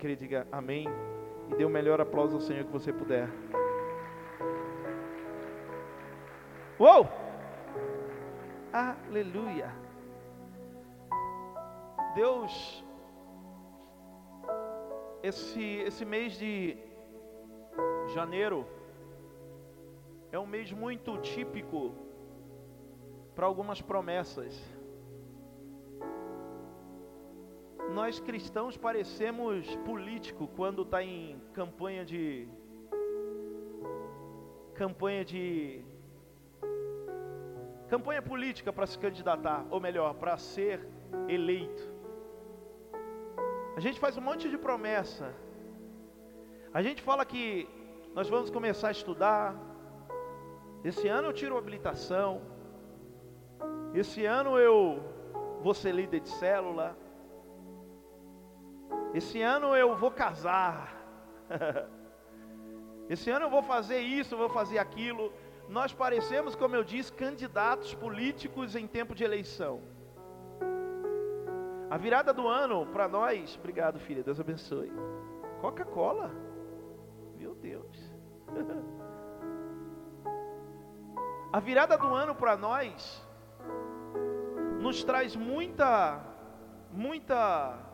crê, diga amém. E dê o melhor aplauso ao Senhor que você puder. Uou! Aleluia! Deus, esse, esse mês de janeiro é um mês muito típico para algumas promessas. Nós cristãos parecemos político quando está em campanha de campanha de campanha política para se candidatar, ou melhor, para ser eleito. A gente faz um monte de promessa. A gente fala que nós vamos começar a estudar. Esse ano eu tiro habilitação. Esse ano eu vou ser líder de célula. Esse ano eu vou casar. Esse ano eu vou fazer isso, eu vou fazer aquilo. Nós parecemos, como eu disse, candidatos políticos em tempo de eleição. A virada do ano para nós, obrigado filha, Deus abençoe. Coca-Cola, meu Deus. A virada do ano para nós nos traz muita, muita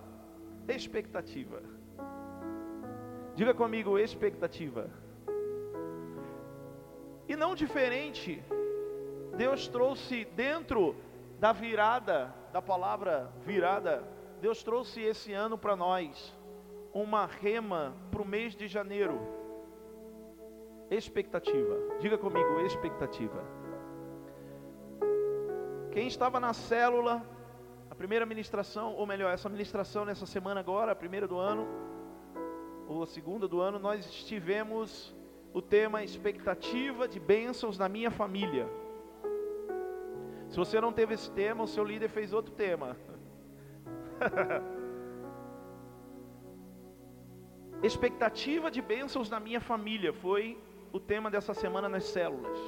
expectativa. Diga comigo, expectativa. E não diferente, Deus trouxe dentro da virada, da palavra virada, Deus trouxe esse ano para nós uma rema para o mês de janeiro. Expectativa. Diga comigo, expectativa. Quem estava na célula, primeira ministração, ou melhor, essa ministração nessa semana agora, a primeira do ano, ou a segunda do ano, nós estivemos o tema expectativa de bênçãos na minha família. Se você não teve esse tema, o seu líder fez outro tema. expectativa de bênçãos na minha família foi o tema dessa semana nas células.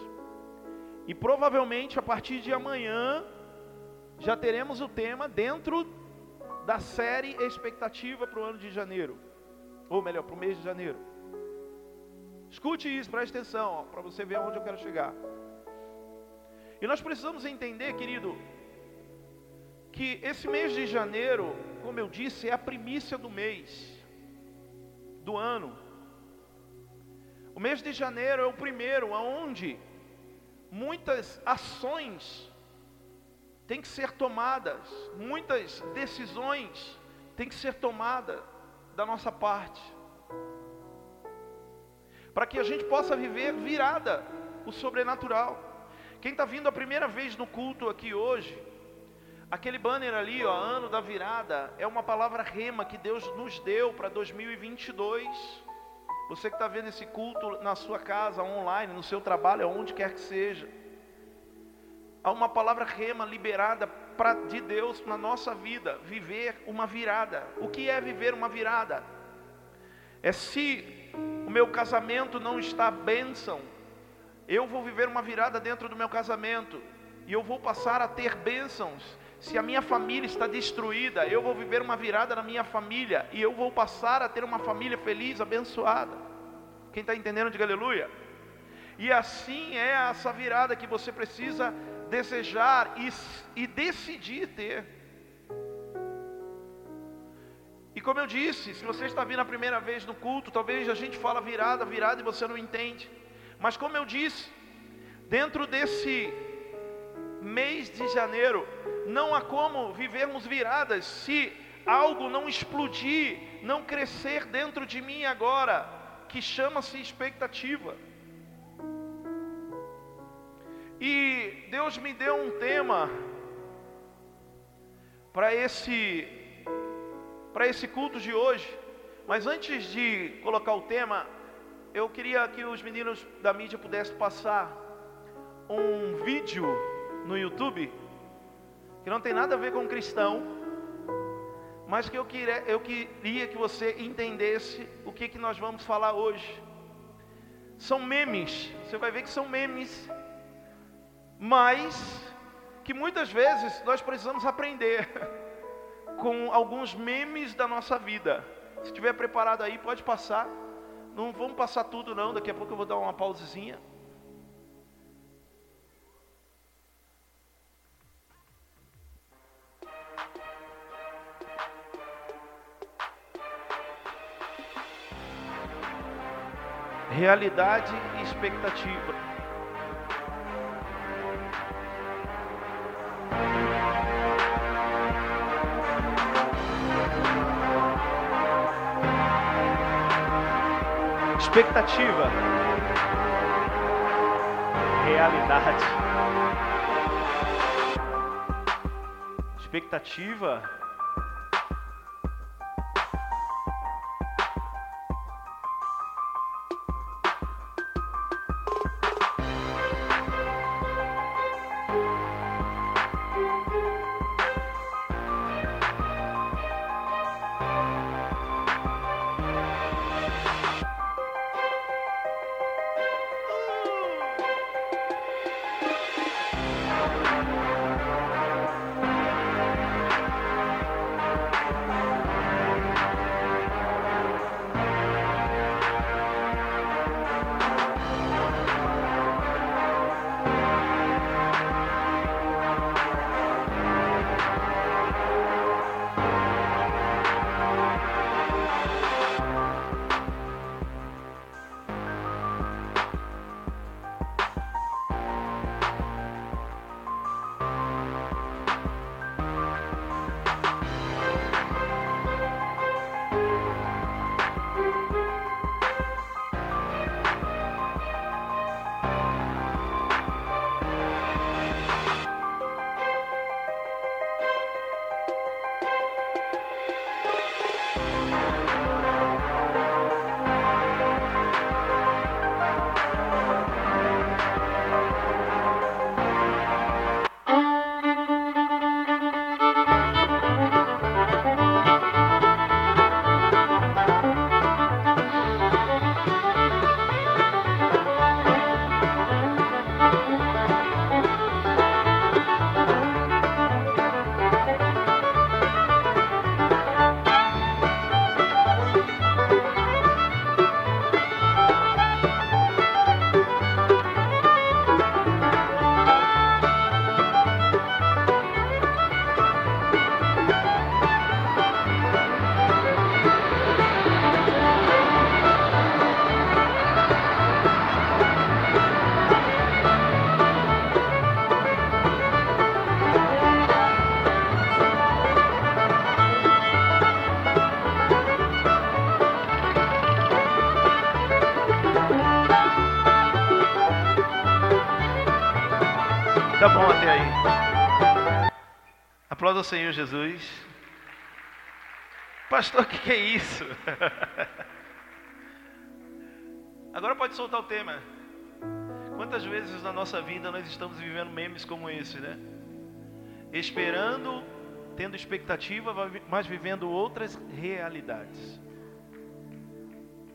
E provavelmente a partir de amanhã já teremos o tema dentro da série Expectativa para o ano de janeiro. Ou melhor, para o mês de janeiro. Escute isso, preste atenção, para você ver aonde eu quero chegar. E nós precisamos entender, querido, que esse mês de janeiro, como eu disse, é a primícia do mês, do ano. O mês de janeiro é o primeiro aonde muitas ações têm que ser tomadas, muitas decisões têm que ser tomadas da nossa parte, para que a gente possa viver virada, o sobrenatural. Quem está vindo a primeira vez no culto aqui hoje, aquele banner ali, ó, ano da virada, é uma palavra rema que Deus nos deu para 2022. Você que está vendo esse culto na sua casa, online, no seu trabalho, aonde quer que seja. Há uma palavra rema liberada pra, de Deus na nossa vida, viver uma virada. O que é viver uma virada? É se o meu casamento não está bênção, eu vou viver uma virada dentro do meu casamento, e eu vou passar a ter bênçãos se a minha família está destruída, eu vou viver uma virada na minha família e eu vou passar a ter uma família feliz, abençoada. Quem está entendendo, diga aleluia. E assim é essa virada que você precisa desejar e, e decidir ter. E como eu disse, se você está vindo a primeira vez no culto, talvez a gente fala virada, virada e você não entende. Mas como eu disse, dentro desse mês de janeiro, não há como vivermos viradas se algo não explodir, não crescer dentro de mim agora, que chama-se expectativa. E Deus me deu um tema para esse para esse culto de hoje. Mas antes de colocar o tema, eu queria que os meninos da mídia pudessem passar um vídeo no YouTube, que não tem nada a ver com cristão, mas que eu queria, eu queria que você entendesse o que, que nós vamos falar hoje. São memes, você vai ver que são memes, mas que muitas vezes nós precisamos aprender com alguns memes da nossa vida. Se estiver preparado aí, pode passar. Não vamos passar tudo não, daqui a pouco eu vou dar uma pausezinha. Realidade e expectativa. Expectativa. Realidade. Expectativa ao Senhor Jesus. Pastor, o que, que é isso? Agora pode soltar o tema. Quantas vezes na nossa vida nós estamos vivendo memes como esse, né? Esperando, tendo expectativa, mas vivendo outras realidades.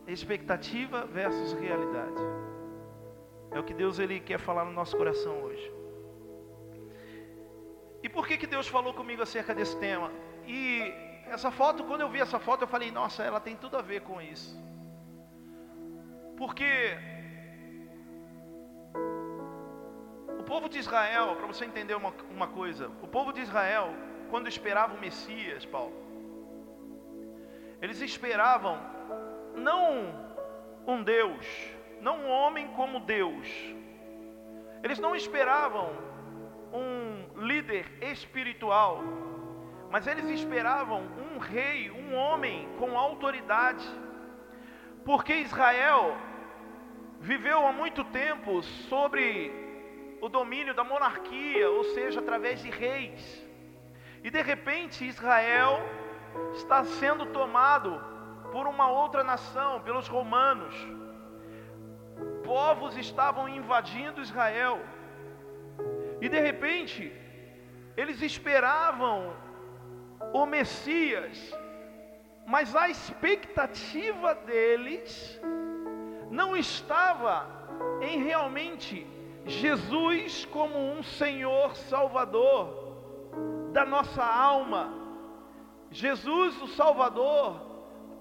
Expectativa versus realidade. É o que Deus ele quer falar no nosso coração hoje. E por que, que Deus falou comigo acerca desse tema? E essa foto, quando eu vi essa foto, eu falei, nossa, ela tem tudo a ver com isso. Porque o povo de Israel, para você entender uma, uma coisa, o povo de Israel, quando esperava o Messias, Paulo, eles esperavam não um Deus, não um homem como Deus, eles não esperavam um líder espiritual, mas eles esperavam um rei, um homem com autoridade, porque Israel viveu há muito tempo sobre o domínio da monarquia, ou seja, através de reis. E de repente Israel está sendo tomado por uma outra nação, pelos romanos. Povos estavam invadindo Israel. E de repente, eles esperavam o Messias, mas a expectativa deles não estava em realmente Jesus como um Senhor Salvador da nossa alma. Jesus, o Salvador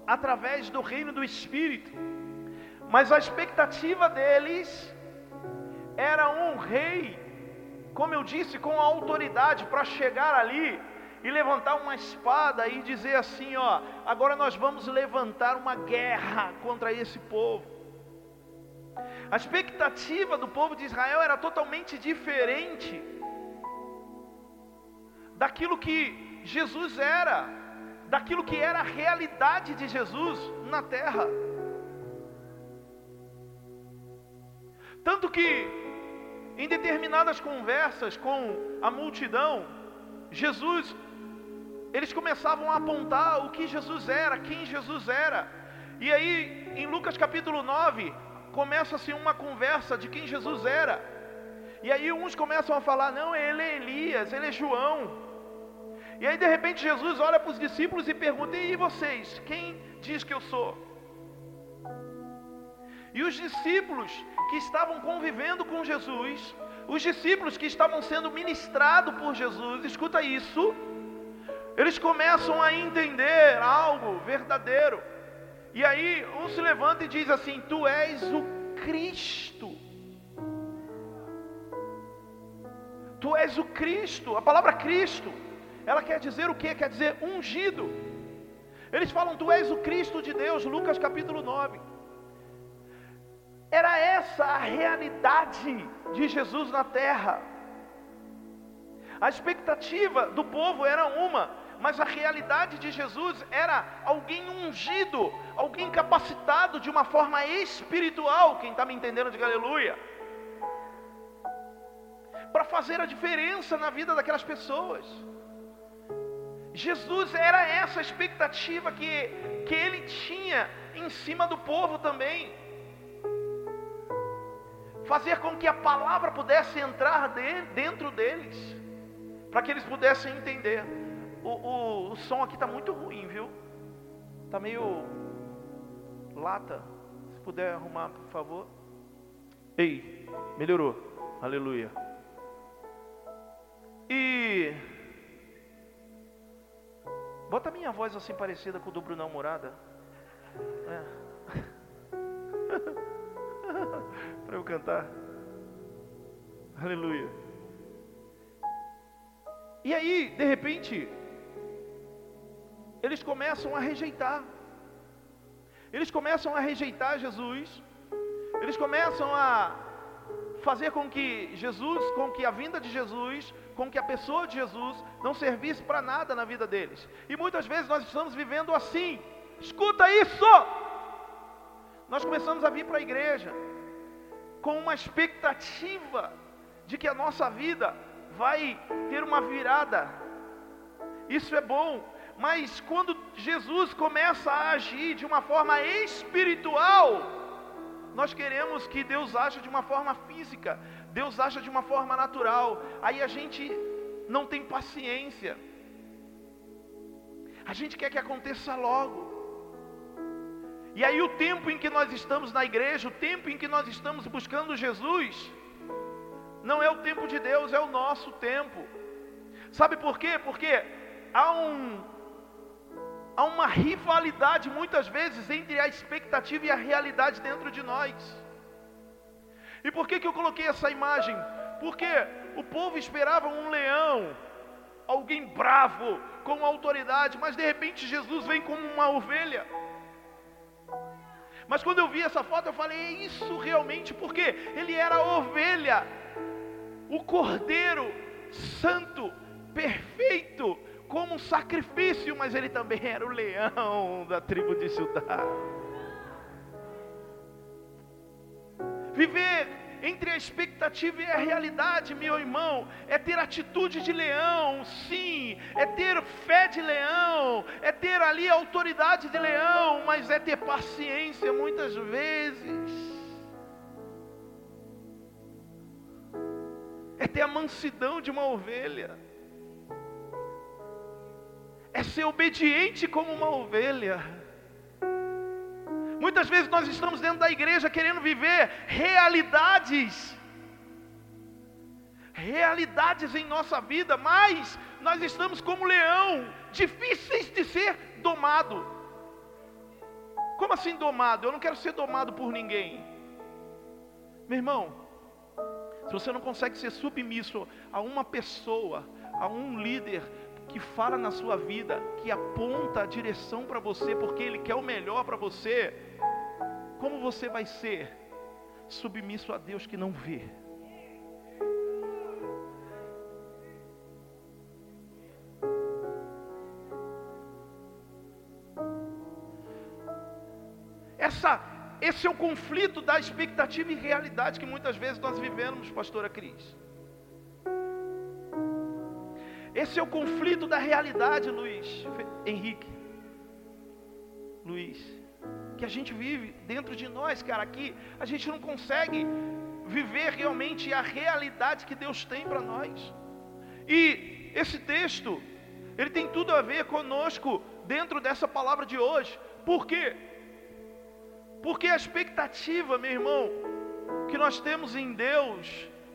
através do reino do Espírito. Mas a expectativa deles era um rei, como eu disse, com autoridade para chegar ali e levantar uma espada e dizer assim: ó, agora nós vamos levantar uma guerra contra esse povo. A expectativa do povo de Israel era totalmente diferente daquilo que Jesus era, daquilo que era a realidade de Jesus na terra. Tanto que, em determinadas conversas com a multidão, Jesus, eles começavam a apontar o que Jesus era, quem Jesus era. E aí, em Lucas capítulo 9, começa-se uma conversa de quem Jesus era. E aí uns começam a falar: não, ele é Elias, ele é João. E aí de repente Jesus olha para os discípulos e pergunta: e vocês, quem diz que eu sou? E os discípulos que estavam convivendo com Jesus, os discípulos que estavam sendo ministrados por Jesus, escuta isso, eles começam a entender algo verdadeiro. E aí um se levanta e diz assim: Tu és o Cristo. Tu és o Cristo. A palavra Cristo, ela quer dizer o que? Quer dizer ungido. Eles falam: Tu és o Cristo de Deus, Lucas capítulo 9. Era essa a realidade de Jesus na terra. A expectativa do povo era uma, mas a realidade de Jesus era alguém ungido, alguém capacitado de uma forma espiritual. Quem está me entendendo, de aleluia. Para fazer a diferença na vida daquelas pessoas. Jesus era essa expectativa que, que ele tinha em cima do povo também fazer com que a palavra pudesse entrar dentro deles, para que eles pudessem entender. O, o, o som aqui está muito ruim, viu? Está meio lata. Se puder arrumar, por favor. Ei, melhorou. Aleluia. E bota minha voz assim parecida com o do Brunão Morada. É. para eu cantar. Aleluia. E aí, de repente, eles começam a rejeitar. Eles começam a rejeitar Jesus. Eles começam a fazer com que Jesus, com que a vinda de Jesus, com que a pessoa de Jesus não servisse para nada na vida deles. E muitas vezes nós estamos vivendo assim. Escuta isso! Nós começamos a vir para a igreja com uma expectativa de que a nossa vida vai ter uma virada. Isso é bom, mas quando Jesus começa a agir de uma forma espiritual, nós queremos que Deus haja de uma forma física, Deus haja de uma forma natural. Aí a gente não tem paciência. A gente quer que aconteça logo. E aí, o tempo em que nós estamos na igreja, o tempo em que nós estamos buscando Jesus, não é o tempo de Deus, é o nosso tempo. Sabe por quê? Porque há, um, há uma rivalidade muitas vezes entre a expectativa e a realidade dentro de nós. E por que, que eu coloquei essa imagem? Porque o povo esperava um leão, alguém bravo, com autoridade, mas de repente Jesus vem como uma ovelha. Mas quando eu vi essa foto, eu falei: é isso realmente, porque ele era a ovelha, o cordeiro santo, perfeito, como um sacrifício, mas ele também era o leão da tribo de Judá. Viver entre a expectativa e a realidade, meu irmão, é ter atitude de leão, sim, é ter fé de leão, é ter ali a autoridade de leão, mas é ter paciência muitas vezes. É ter a mansidão de uma ovelha. É ser obediente como uma ovelha. Muitas vezes nós estamos dentro da igreja querendo viver realidades, realidades em nossa vida, mas nós estamos como leão, difíceis de ser domado. Como assim domado? Eu não quero ser domado por ninguém. Meu irmão, se você não consegue ser submisso a uma pessoa, a um líder que fala na sua vida, que aponta a direção para você, porque ele quer o melhor para você, como você vai ser submisso a Deus que não vê? Essa, esse é o conflito da expectativa e realidade que muitas vezes nós vivemos, pastora Cris. Esse é o conflito da realidade, Luiz Henrique. Luiz, que a gente vive dentro de nós, cara, aqui a gente não consegue viver realmente a realidade que Deus tem para nós. E esse texto, ele tem tudo a ver conosco dentro dessa palavra de hoje. Por quê? Porque a expectativa, meu irmão, que nós temos em Deus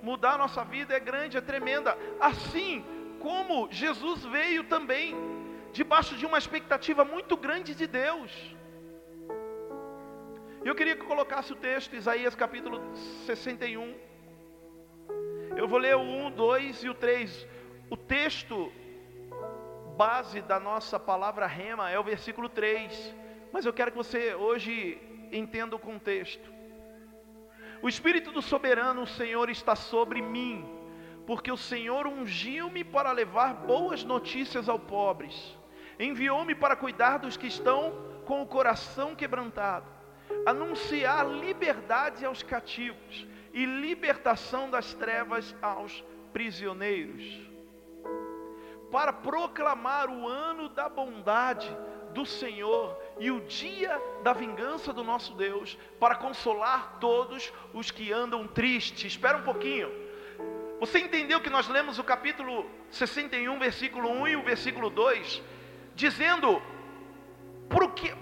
mudar a nossa vida é grande, é tremenda. Assim como Jesus veio também, debaixo de uma expectativa muito grande de Deus. Eu queria que colocasse o texto, Isaías capítulo 61. Eu vou ler o 1, 2 e o 3. O texto base da nossa palavra rema é o versículo 3. Mas eu quero que você hoje entenda o contexto. O Espírito do Soberano, o Senhor, está sobre mim, porque o Senhor ungiu-me para levar boas notícias aos pobres, enviou-me para cuidar dos que estão com o coração quebrantado, anunciar liberdade aos cativos e libertação das trevas aos prisioneiros, para proclamar o ano da bondade do Senhor e o dia da vingança do nosso Deus, para consolar todos os que andam tristes. Espera um pouquinho. Você entendeu que nós lemos o capítulo 61, versículo 1 e o versículo 2, dizendo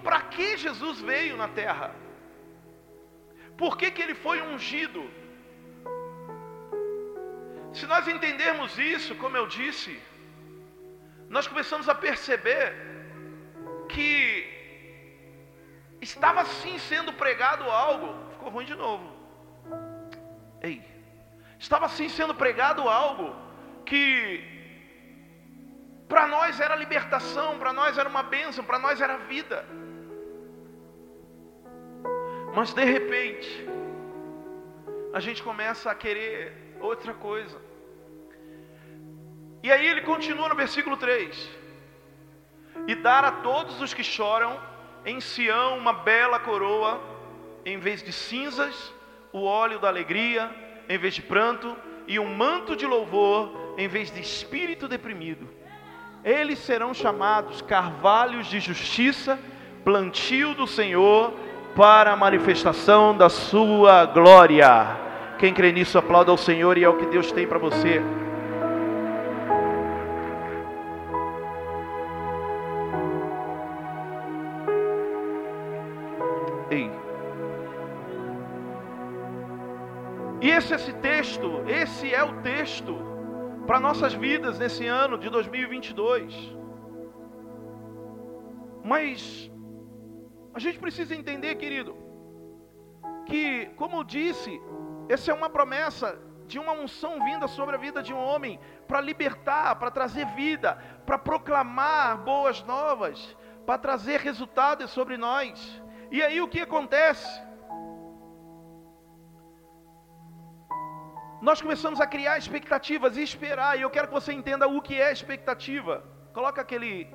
para que Jesus veio na terra? Por que, que ele foi ungido? Se nós entendermos isso, como eu disse, nós começamos a perceber que estava sim sendo pregado algo, ficou ruim de novo. Ei, estava sim sendo pregado algo que para nós era libertação, para nós era uma bênção, para nós era vida. Mas de repente, a gente começa a querer outra coisa. E aí ele continua no versículo 3: E dar a todos os que choram em Sião uma bela coroa, em vez de cinzas, o óleo da alegria, em vez de pranto, e um manto de louvor, em vez de espírito deprimido. Eles serão chamados carvalhos de justiça, plantio do Senhor, para a manifestação da sua glória. Quem crê nisso, aplauda ao Senhor e é o que Deus tem para você. esse, esse texto, esse é o texto para nossas vidas nesse ano de 2022. Mas a gente precisa entender, querido, que, como eu disse, essa é uma promessa de uma unção vinda sobre a vida de um homem para libertar, para trazer vida, para proclamar boas novas, para trazer resultados sobre nós. E aí o que acontece? nós começamos a criar expectativas e esperar, e eu quero que você entenda o que é expectativa. Coloca aquele,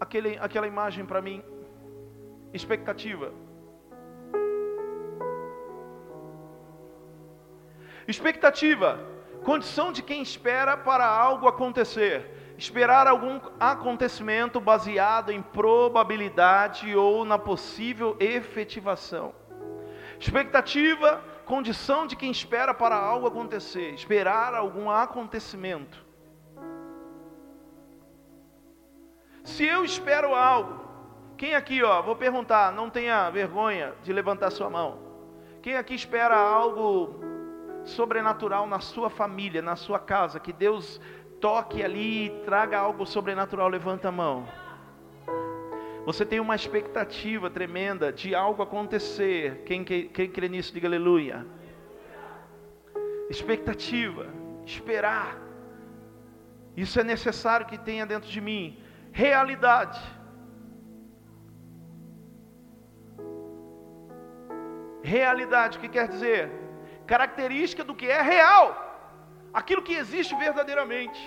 aquele aquela imagem para mim. Expectativa. Expectativa, condição de quem espera para algo acontecer. Esperar algum acontecimento baseado em probabilidade ou na possível efetivação. Expectativa condição de quem espera para algo acontecer, esperar algum acontecimento. Se eu espero algo, quem aqui, ó, vou perguntar, não tenha vergonha de levantar sua mão. Quem aqui espera algo sobrenatural na sua família, na sua casa, que Deus toque ali e traga algo sobrenatural, levanta a mão. Você tem uma expectativa tremenda de algo acontecer. Quem, quem, quem crê nisso, diga aleluia. Expectativa, esperar. Isso é necessário que tenha dentro de mim. Realidade. Realidade, o que quer dizer? Característica do que é real, aquilo que existe verdadeiramente.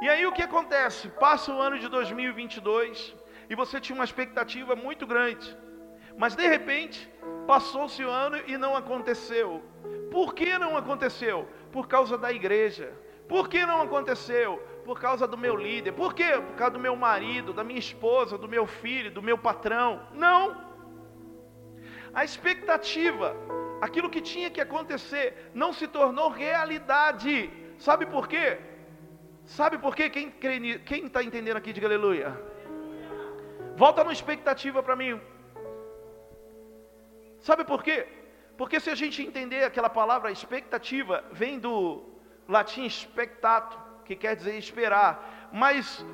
E aí o que acontece? Passa o ano de 2022 e você tinha uma expectativa muito grande, mas de repente passou-se o ano e não aconteceu. Por que não aconteceu? Por causa da igreja. Por que não aconteceu? Por causa do meu líder. Por quê? Por causa do meu marido, da minha esposa, do meu filho, do meu patrão. Não. A expectativa, aquilo que tinha que acontecer, não se tornou realidade. Sabe por quê? Sabe por quê? Quem está entendendo aqui, diga aleluia. Volta na expectativa para mim. Sabe por quê? Porque se a gente entender aquela palavra expectativa, vem do latim expectato, que quer dizer esperar. Mas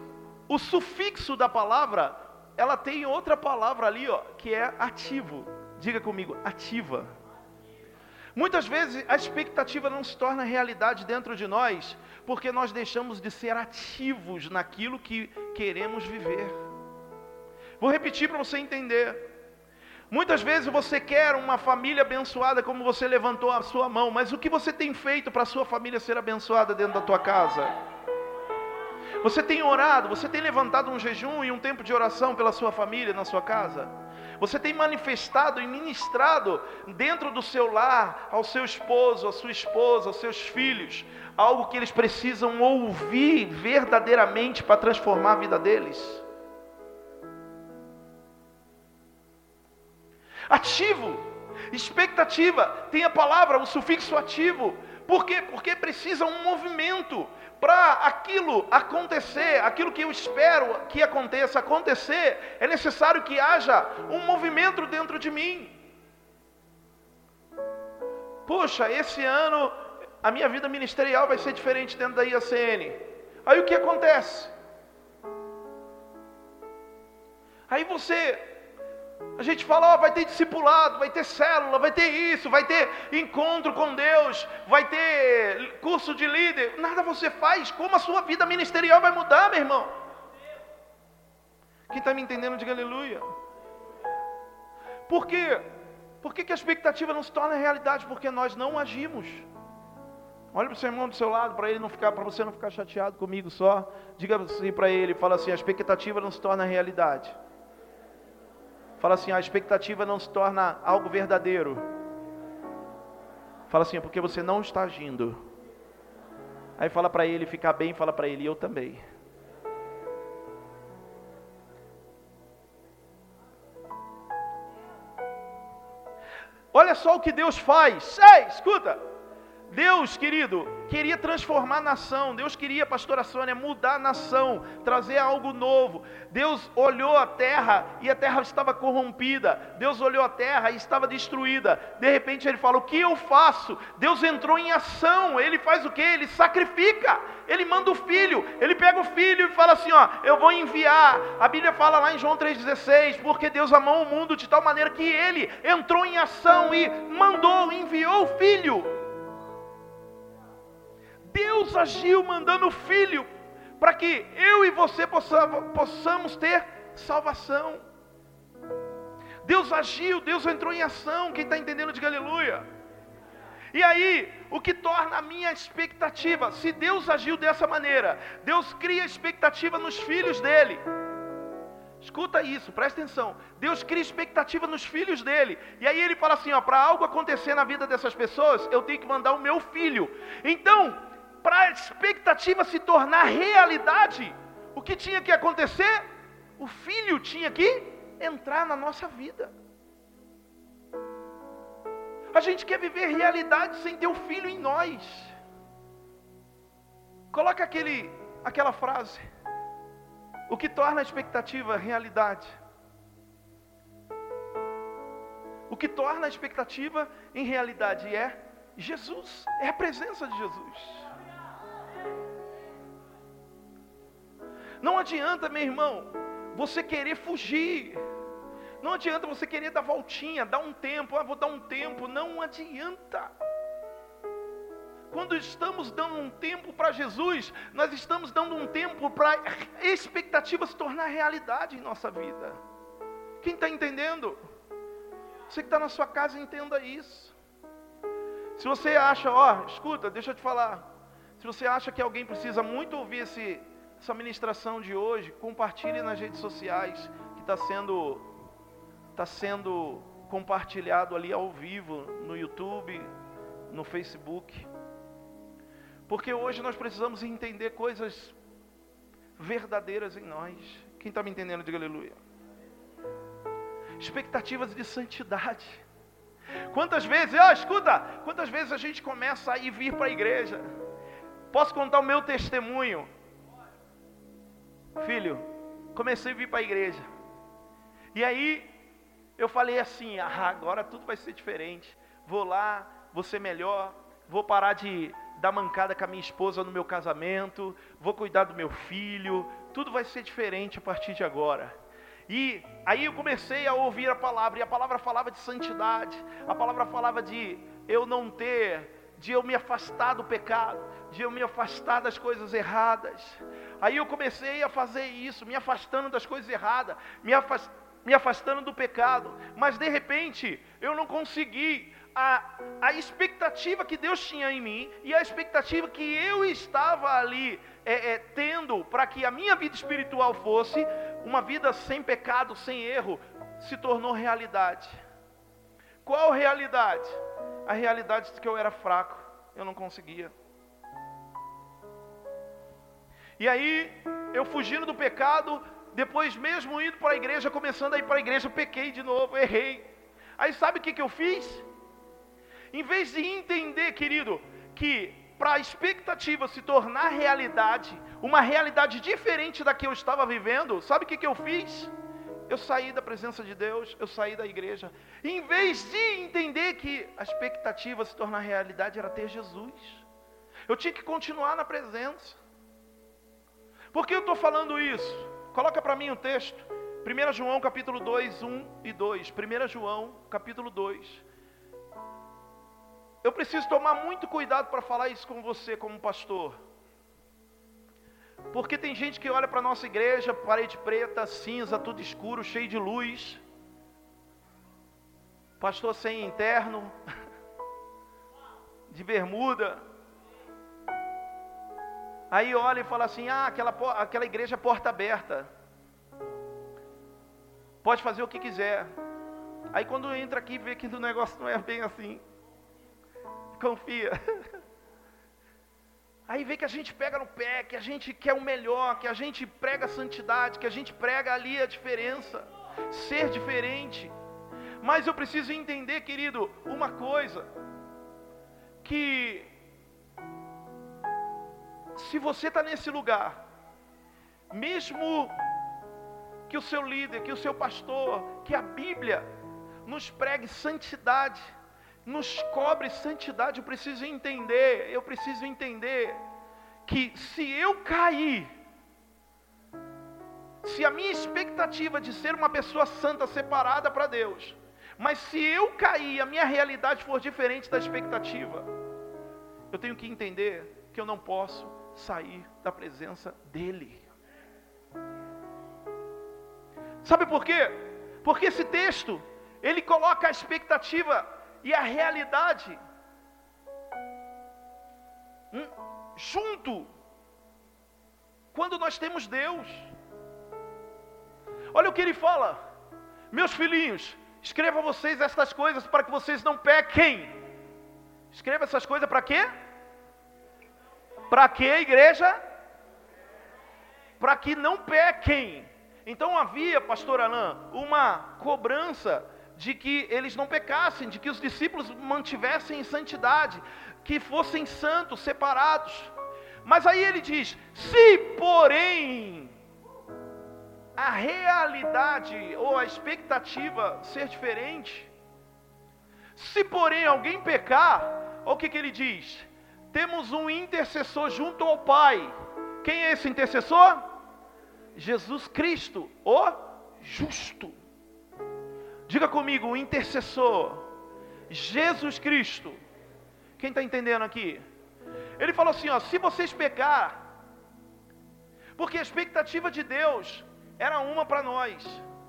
o sufixo da palavra, ela tem outra palavra ali, ó, que é ativo. Diga comigo, ativa. Muitas vezes a expectativa não se torna realidade dentro de nós, porque nós deixamos de ser ativos naquilo que queremos viver. Vou repetir para você entender. Muitas vezes você quer uma família abençoada, como você levantou a sua mão, mas o que você tem feito para a sua família ser abençoada dentro da tua casa? Você tem orado, você tem levantado um jejum e um tempo de oração pela sua família na sua casa? Você tem manifestado e ministrado dentro do seu lar, ao seu esposo, à sua esposa, aos seus filhos, algo que eles precisam ouvir verdadeiramente para transformar a vida deles? Ativo, expectativa, tem a palavra, o sufixo ativo. Por quê? Porque precisa um movimento para aquilo acontecer, aquilo que eu espero que aconteça acontecer, é necessário que haja um movimento dentro de mim. Puxa, esse ano a minha vida ministerial vai ser diferente dentro da IACN. Aí o que acontece? Aí você a gente fala, ó, vai ter discipulado, vai ter célula, vai ter isso, vai ter encontro com Deus, vai ter curso de líder. Nada você faz. Como a sua vida ministerial vai mudar, meu irmão? Quem está me entendendo, diga aleluia. Por quê? Por que, que a expectativa não se torna realidade? Porque nós não agimos. Olha para o seu irmão do seu lado, para ele não ficar, para você não ficar chateado comigo só. Diga assim para ele, fala assim: a expectativa não se torna realidade Fala assim: a expectativa não se torna algo verdadeiro. Fala assim: é porque você não está agindo. Aí fala para ele ficar bem, fala para ele: eu também. Olha só o que Deus faz. Ei, escuta. Deus, querido, queria transformar a nação. Deus queria, pastora Sônia, mudar a nação, trazer algo novo. Deus olhou a terra e a terra estava corrompida. Deus olhou a terra e estava destruída. De repente ele fala: O que eu faço? Deus entrou em ação. Ele faz o que? Ele sacrifica. Ele manda o filho. Ele pega o filho e fala assim: Ó, eu vou enviar. A Bíblia fala lá em João 3,16: Porque Deus amou o mundo de tal maneira que ele entrou em ação e mandou, enviou o filho. Deus agiu mandando o Filho para que eu e você possamos ter salvação. Deus agiu, Deus entrou em ação. Quem está entendendo, diga aleluia. E aí, o que torna a minha expectativa? Se Deus agiu dessa maneira, Deus cria expectativa nos filhos dele. Escuta isso, presta atenção. Deus cria expectativa nos filhos dele. E aí ele fala assim: ó, para algo acontecer na vida dessas pessoas, eu tenho que mandar o meu filho. Então, para a expectativa se tornar realidade, o que tinha que acontecer? O filho tinha que entrar na nossa vida. A gente quer viver realidade sem ter o filho em nós. Coloca aquele, aquela frase. O que torna a expectativa realidade? O que torna a expectativa em realidade é Jesus, é a presença de Jesus. Não adianta, meu irmão, você querer fugir. Não adianta você querer dar voltinha, dar um tempo, ah, vou dar um tempo. Não adianta. Quando estamos dando um tempo para Jesus, nós estamos dando um tempo para a expectativa se tornar realidade em nossa vida. Quem está entendendo? Você que está na sua casa, entenda isso. Se você acha, ó, escuta, deixa eu te falar. Se você acha que alguém precisa muito ouvir esse, essa ministração de hoje, compartilhe nas redes sociais, que está sendo, tá sendo compartilhado ali ao vivo no YouTube, no Facebook. Porque hoje nós precisamos entender coisas verdadeiras em nós. Quem está me entendendo, diga aleluia. Expectativas de santidade. Quantas vezes, ah, escuta, quantas vezes a gente começa a ir vir para a igreja? Posso contar o meu testemunho? Filho, comecei a vir para a igreja. E aí eu falei assim: ah, agora tudo vai ser diferente. Vou lá, vou ser melhor, vou parar de dar mancada com a minha esposa no meu casamento, vou cuidar do meu filho, tudo vai ser diferente a partir de agora. E aí eu comecei a ouvir a palavra, e a palavra falava de santidade, a palavra falava de eu não ter, de eu me afastar do pecado, de eu me afastar das coisas erradas. Aí eu comecei a fazer isso, me afastando das coisas erradas, me, afast, me afastando do pecado, mas de repente eu não consegui. A, a expectativa que Deus tinha em mim e a expectativa que eu estava ali é, é, tendo para que a minha vida espiritual fosse uma vida sem pecado, sem erro, se tornou realidade. Qual realidade? A realidade de que eu era fraco, eu não conseguia. E aí, eu fugindo do pecado, depois mesmo indo para a igreja, começando a ir para a igreja, pequei de novo, errei. Aí sabe o que, que eu fiz? Em vez de entender, querido, que para a expectativa se tornar realidade, uma realidade diferente da que eu estava vivendo, sabe o que, que eu fiz? Eu saí da presença de Deus, eu saí da igreja. Em vez de entender que a expectativa se tornar realidade era ter Jesus, eu tinha que continuar na presença. Por que eu estou falando isso? Coloca para mim um texto. 1 João capítulo 2, 1 e 2. 1 João capítulo 2. Eu preciso tomar muito cuidado para falar isso com você como pastor. Porque tem gente que olha para a nossa igreja, parede preta, cinza, tudo escuro, cheio de luz. Pastor sem interno, de bermuda, Aí olha e fala assim: ah, aquela, aquela igreja é porta aberta. Pode fazer o que quiser. Aí quando entra aqui vê que o negócio não é bem assim. Confia. Aí vê que a gente pega no pé, que a gente quer o melhor, que a gente prega a santidade, que a gente prega ali a diferença, ser diferente. Mas eu preciso entender, querido, uma coisa, que se você está nesse lugar, mesmo que o seu líder, que o seu pastor, que a Bíblia nos pregue santidade, nos cobre santidade, eu preciso entender, eu preciso entender que se eu cair, se a minha expectativa de ser uma pessoa santa separada para Deus, mas se eu cair, a minha realidade for diferente da expectativa, eu tenho que entender que eu não posso sair da presença dEle. Sabe por quê? Porque esse texto, ele coloca a expectativa e a realidade hum, junto, quando nós temos Deus. Olha o que ele fala, meus filhinhos, escreva vocês estas coisas para que vocês não pequem. Escreva essas coisas para quê? Para que igreja? Para que não pequem. Então havia, pastor Alain, uma cobrança de que eles não pecassem, de que os discípulos mantivessem em santidade, que fossem santos, separados. Mas aí ele diz: se porém a realidade ou a expectativa ser diferente, se porém alguém pecar, o que, que ele diz? Temos um intercessor junto ao Pai. Quem é esse intercessor? Jesus Cristo, o justo. Diga comigo, o intercessor, Jesus Cristo. Quem está entendendo aqui? Ele falou assim: ó, se vocês pecar, porque a expectativa de Deus era uma para nós,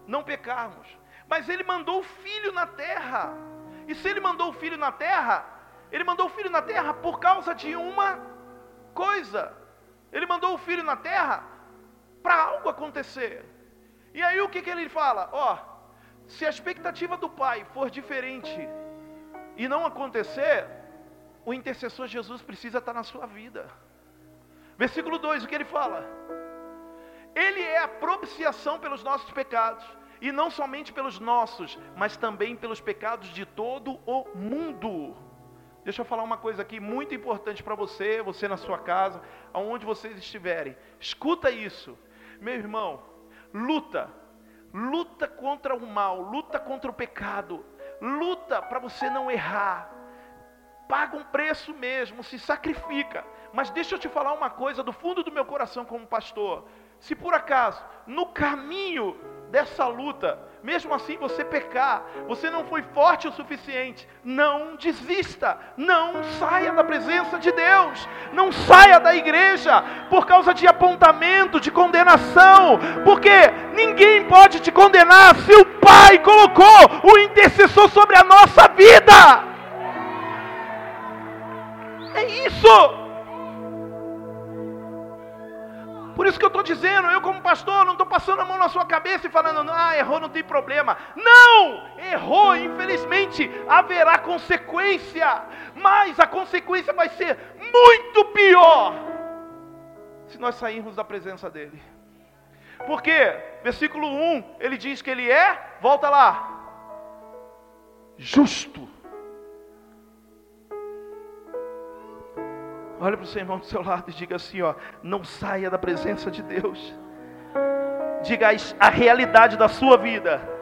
não pecarmos. Mas Ele mandou o Filho na terra. E se Ele mandou o Filho na terra, Ele mandou o Filho na terra por causa de uma coisa. Ele mandou o Filho na terra para algo acontecer. E aí o que, que Ele fala? Ó, se a expectativa do Pai for diferente e não acontecer, o intercessor Jesus precisa estar na sua vida. Versículo 2, o que ele fala? Ele é a propiciação pelos nossos pecados, e não somente pelos nossos, mas também pelos pecados de todo o mundo. Deixa eu falar uma coisa aqui muito importante para você, você na sua casa, aonde vocês estiverem. Escuta isso, meu irmão. Luta, luta contra o mal, luta contra o pecado, luta para você não errar. Paga um preço mesmo, se sacrifica. Mas deixa eu te falar uma coisa do fundo do meu coração como pastor. Se por acaso, no caminho dessa luta, mesmo assim você pecar, você não foi forte o suficiente, não desista, não saia da presença de Deus, não saia da igreja por causa de apontamento, de condenação, porque ninguém pode te condenar se o Pai colocou o intercessor sobre a nossa vida. É isso. Por isso que eu estou dizendo, eu como pastor, não estou passando a mão na sua cabeça e falando, ah, errou, não tem problema. Não! Errou, infelizmente, haverá consequência. Mas a consequência vai ser muito pior se nós sairmos da presença dEle. Porque, versículo 1, ele diz que ele é, volta lá, justo. Olha para o seu irmão do seu lado e diga assim: ó, não saia da presença de Deus. Diga a realidade da sua vida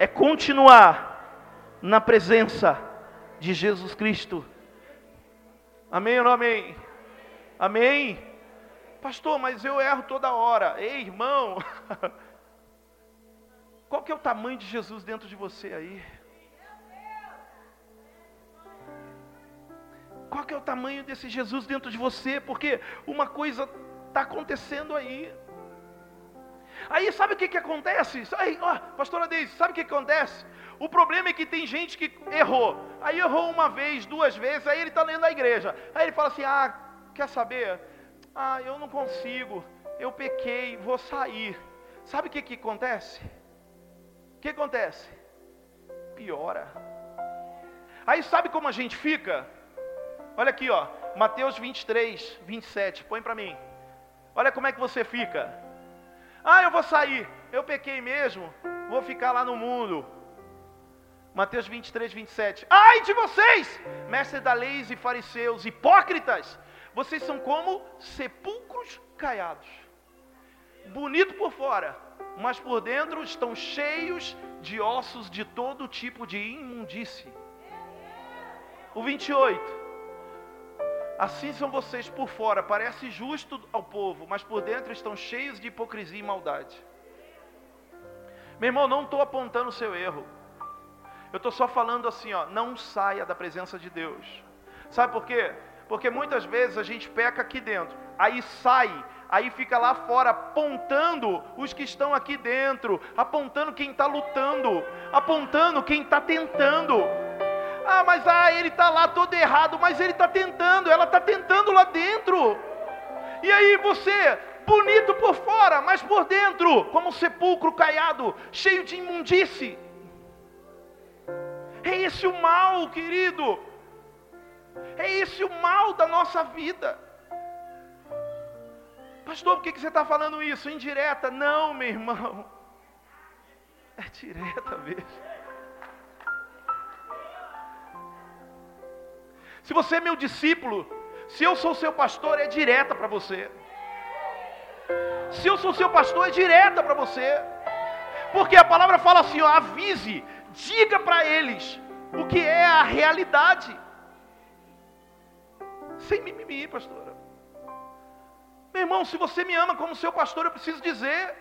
é continuar na presença de Jesus Cristo. Amém ou não amém? Amém? Pastor, mas eu erro toda hora. Ei, irmão. Qual que é o tamanho de Jesus dentro de você aí? Qual que é o tamanho desse Jesus dentro de você? Porque uma coisa está acontecendo aí. Aí sabe o que, que acontece? Aí, ó, pastora Deise, sabe o que, que acontece? O problema é que tem gente que errou. Aí errou uma vez, duas vezes, aí ele está lendo a igreja. Aí ele fala assim: ah, quer saber? Ah, eu não consigo, eu pequei, vou sair. Sabe o que, que acontece? O que acontece? Piora. Aí sabe como a gente fica? Olha aqui, ó, Mateus 23, 27, põe para mim. Olha como é que você fica. Ah, eu vou sair, eu pequei mesmo, vou ficar lá no mundo. Mateus 23, 27. Ai de vocês, mestres da lei e fariseus, hipócritas, vocês são como sepulcros caiados. Bonito por fora, mas por dentro estão cheios de ossos de todo tipo de imundície. O 28. Assim são vocês por fora, parece justo ao povo, mas por dentro estão cheios de hipocrisia e maldade. Meu irmão, não estou apontando o seu erro. Eu estou só falando assim, ó, não saia da presença de Deus. Sabe por quê? Porque muitas vezes a gente peca aqui dentro, aí sai, aí fica lá fora apontando os que estão aqui dentro, apontando quem está lutando, apontando quem está tentando. Ah, mas ah, ele está lá todo errado, mas ele está tentando, ela está tentando lá dentro. E aí você, bonito por fora, mas por dentro, como um sepulcro caiado, cheio de imundície. É esse o mal, querido. É esse o mal da nossa vida. Pastor, por que, que você está falando isso? Indireta? Não, meu irmão. É direta mesmo. Se você é meu discípulo, se eu sou seu pastor, é direta para você. Se eu sou seu pastor, é direta para você. Porque a palavra fala assim: ó, avise, diga para eles o que é a realidade. Sem mimimi, pastora. Meu irmão, se você me ama como seu pastor, eu preciso dizer.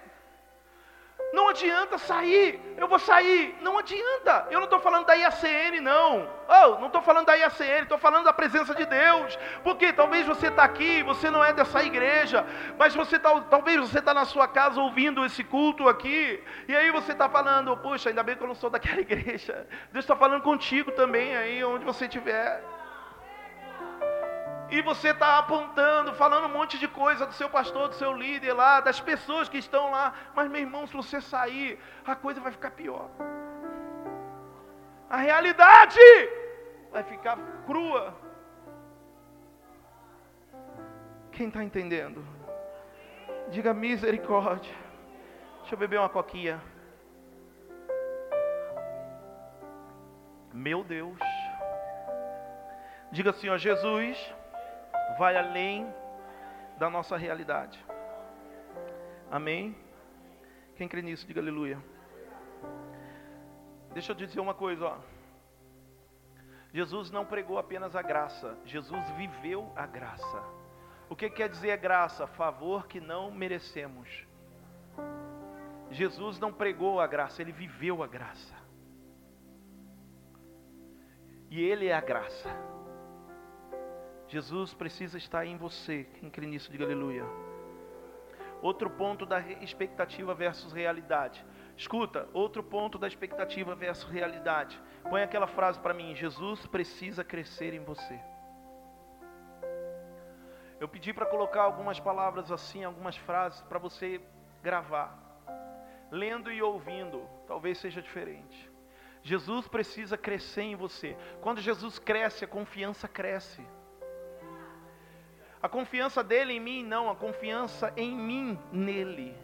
Não adianta sair, eu vou sair, não adianta. Eu não estou falando da IACN, não. Oh, não estou falando da IACN, estou falando da presença de Deus. Porque talvez você está aqui, você não é dessa igreja, mas você tá, talvez você está na sua casa ouvindo esse culto aqui, e aí você está falando, puxa, ainda bem que eu não sou daquela igreja. Deus está falando contigo também aí, onde você estiver e você está apontando, falando um monte de coisa do seu pastor, do seu líder lá, das pessoas que estão lá, mas meu irmão, se você sair, a coisa vai ficar pior. A realidade vai ficar crua. Quem está entendendo? Diga misericórdia. Deixa eu beber uma coquinha. Meu Deus. Diga assim, ó, Jesus vai além da nossa realidade. Amém? Quem crê nisso, diga aleluia. Deixa eu dizer uma coisa, ó. Jesus não pregou apenas a graça, Jesus viveu a graça. O que quer dizer graça? Favor que não merecemos. Jesus não pregou a graça, ele viveu a graça. E ele é a graça. Jesus precisa estar em você. Quem crê nisso, diga aleluia. Outro ponto da expectativa versus realidade. Escuta, outro ponto da expectativa versus realidade. Põe aquela frase para mim: Jesus precisa crescer em você. Eu pedi para colocar algumas palavras assim, algumas frases para você gravar. Lendo e ouvindo, talvez seja diferente. Jesus precisa crescer em você. Quando Jesus cresce, a confiança cresce. A confiança dele em mim, não, a confiança em mim nele.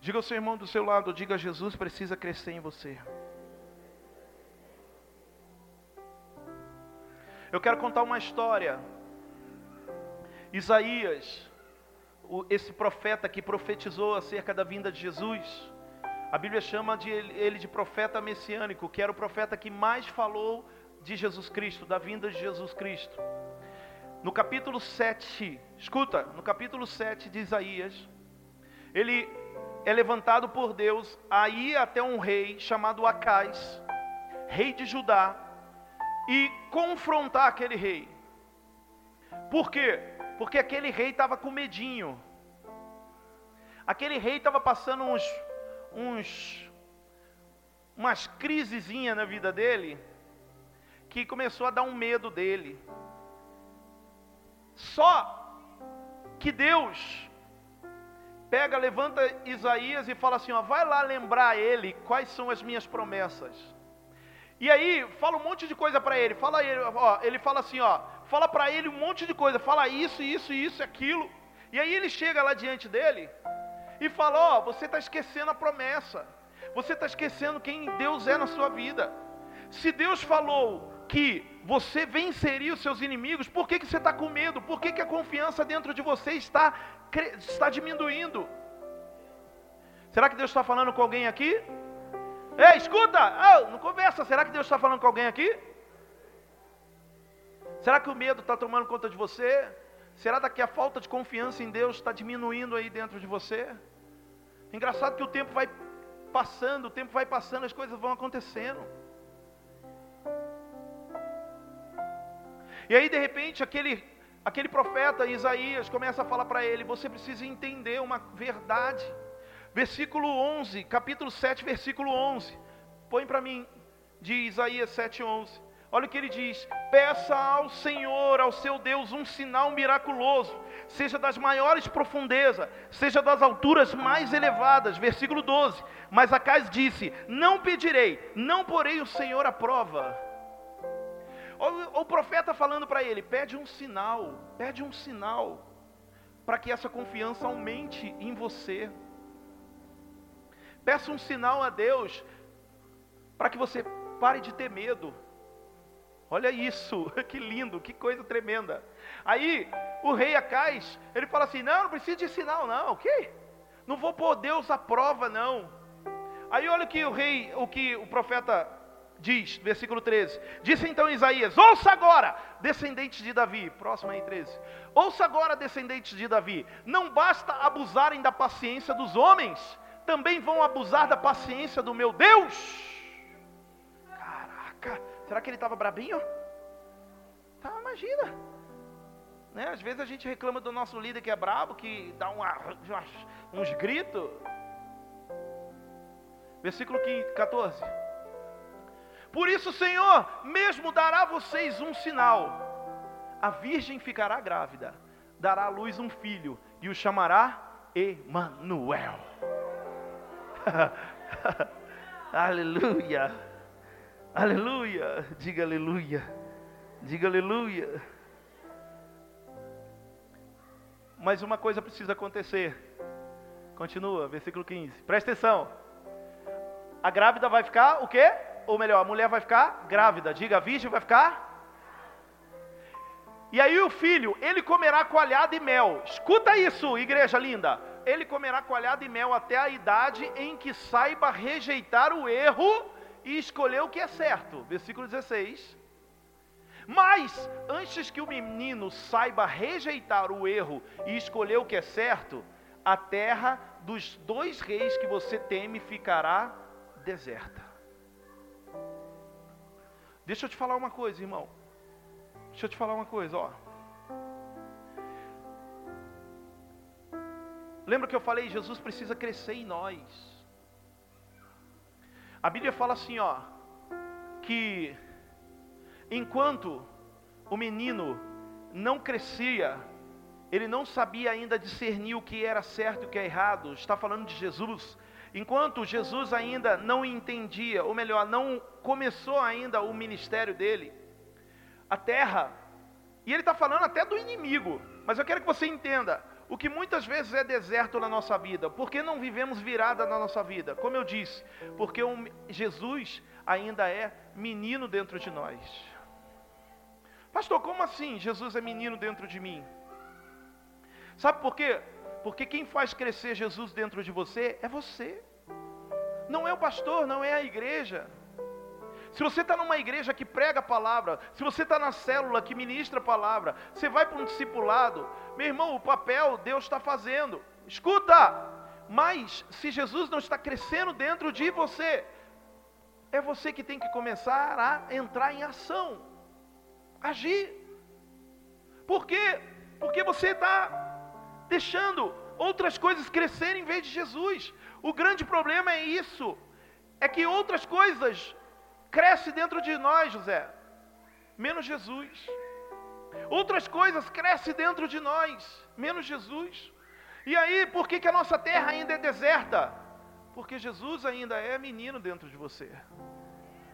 Diga ao seu irmão do seu lado, diga Jesus precisa crescer em você. Eu quero contar uma história. Isaías, esse profeta que profetizou acerca da vinda de Jesus, a Bíblia chama de ele de profeta messiânico, que era o profeta que mais falou de Jesus Cristo, da vinda de Jesus Cristo. No capítulo 7, escuta, no capítulo 7 de Isaías, ele é levantado por Deus a ir até um rei chamado Acais, rei de Judá, e confrontar aquele rei. Por quê? Porque aquele rei estava com medinho. Aquele rei estava passando uns, uns, umas crisezinhas na vida dele, que começou a dar um medo dele. Só que Deus pega, levanta Isaías e fala assim: ó, vai lá lembrar ele quais são as minhas promessas. E aí fala um monte de coisa para ele. Fala ele, ó, ele fala assim, ó, fala para ele um monte de coisa. Fala isso, isso, isso, aquilo. E aí ele chega lá diante dele e fala: ó, você está esquecendo a promessa. Você está esquecendo quem Deus é na sua vida. Se Deus falou que você venceria os seus inimigos, por que, que você está com medo? Por que, que a confiança dentro de você está, está diminuindo? Será que Deus está falando com alguém aqui? Ei, escuta! Oh, não conversa, será que Deus está falando com alguém aqui? Será que o medo está tomando conta de você? Será que a falta de confiança em Deus está diminuindo aí dentro de você? Engraçado que o tempo vai passando, o tempo vai passando, as coisas vão acontecendo. E aí, de repente, aquele, aquele profeta Isaías começa a falar para ele: você precisa entender uma verdade. Versículo 11, capítulo 7, versículo 11. Põe para mim, de Isaías 7, 11. Olha o que ele diz: Peça ao Senhor, ao seu Deus, um sinal miraculoso, seja das maiores profundezas, seja das alturas mais elevadas. Versículo 12. Mas Acais disse: Não pedirei, não porei o Senhor à prova. O, o profeta falando para ele: pede um sinal, pede um sinal, para que essa confiança aumente em você. Peça um sinal a Deus, para que você pare de ter medo. Olha isso, que lindo, que coisa tremenda. Aí o rei Acais, ele fala assim: não, não precisa de sinal, não, o quê? Não vou pôr Deus à prova, não. Aí olha que o rei, o que o profeta diz, versículo 13: Disse então Isaías: Ouça agora, descendentes de Davi. Próximo aí, 13. Ouça agora, descendentes de Davi: Não basta abusarem da paciência dos homens, também vão abusar da paciência do meu Deus. Caraca, será que ele estava brabinho? Tá, imagina. Né? Às vezes a gente reclama do nosso líder que é brabo, que dá uma, uns gritos. Versículo 14. Por isso, Senhor, mesmo dará a vocês um sinal. A virgem ficará grávida, dará à luz um filho e o chamará Emanuel. aleluia. Aleluia. Diga aleluia. Diga aleluia. Mas uma coisa precisa acontecer. Continua, versículo 15. Presta atenção. A grávida vai ficar o quê? Ou melhor, a mulher vai ficar grávida. Diga, a virgem vai ficar? E aí o filho, ele comerá coalhada e mel. Escuta isso, igreja linda. Ele comerá coalhada e mel até a idade em que saiba rejeitar o erro e escolher o que é certo. Versículo 16. Mas, antes que o menino saiba rejeitar o erro e escolher o que é certo, a terra dos dois reis que você teme ficará deserta. Deixa eu te falar uma coisa, irmão. Deixa eu te falar uma coisa, ó. Lembra que eu falei, Jesus precisa crescer em nós. A Bíblia fala assim, ó, que enquanto o menino não crescia, ele não sabia ainda discernir o que era certo e o que é errado. Está falando de Jesus. Enquanto Jesus ainda não entendia, ou melhor, não começou ainda o ministério dele, a terra, e ele está falando até do inimigo, mas eu quero que você entenda, o que muitas vezes é deserto na nossa vida, porque não vivemos virada na nossa vida? Como eu disse, porque Jesus ainda é menino dentro de nós. Pastor, como assim Jesus é menino dentro de mim? Sabe por quê? Porque quem faz crescer Jesus dentro de você é você. Não é o pastor, não é a igreja. Se você está numa igreja que prega a palavra, se você está na célula que ministra a palavra, você vai para um discipulado, meu irmão, o papel Deus está fazendo. Escuta! Mas se Jesus não está crescendo dentro de você, é você que tem que começar a entrar em ação, agir. Por quê? Porque você está deixando outras coisas crescerem em vez de Jesus. O grande problema é isso, é que outras coisas crescem dentro de nós, José, menos Jesus. Outras coisas crescem dentro de nós, menos Jesus. E aí, por que, que a nossa terra ainda é deserta? Porque Jesus ainda é menino dentro de você.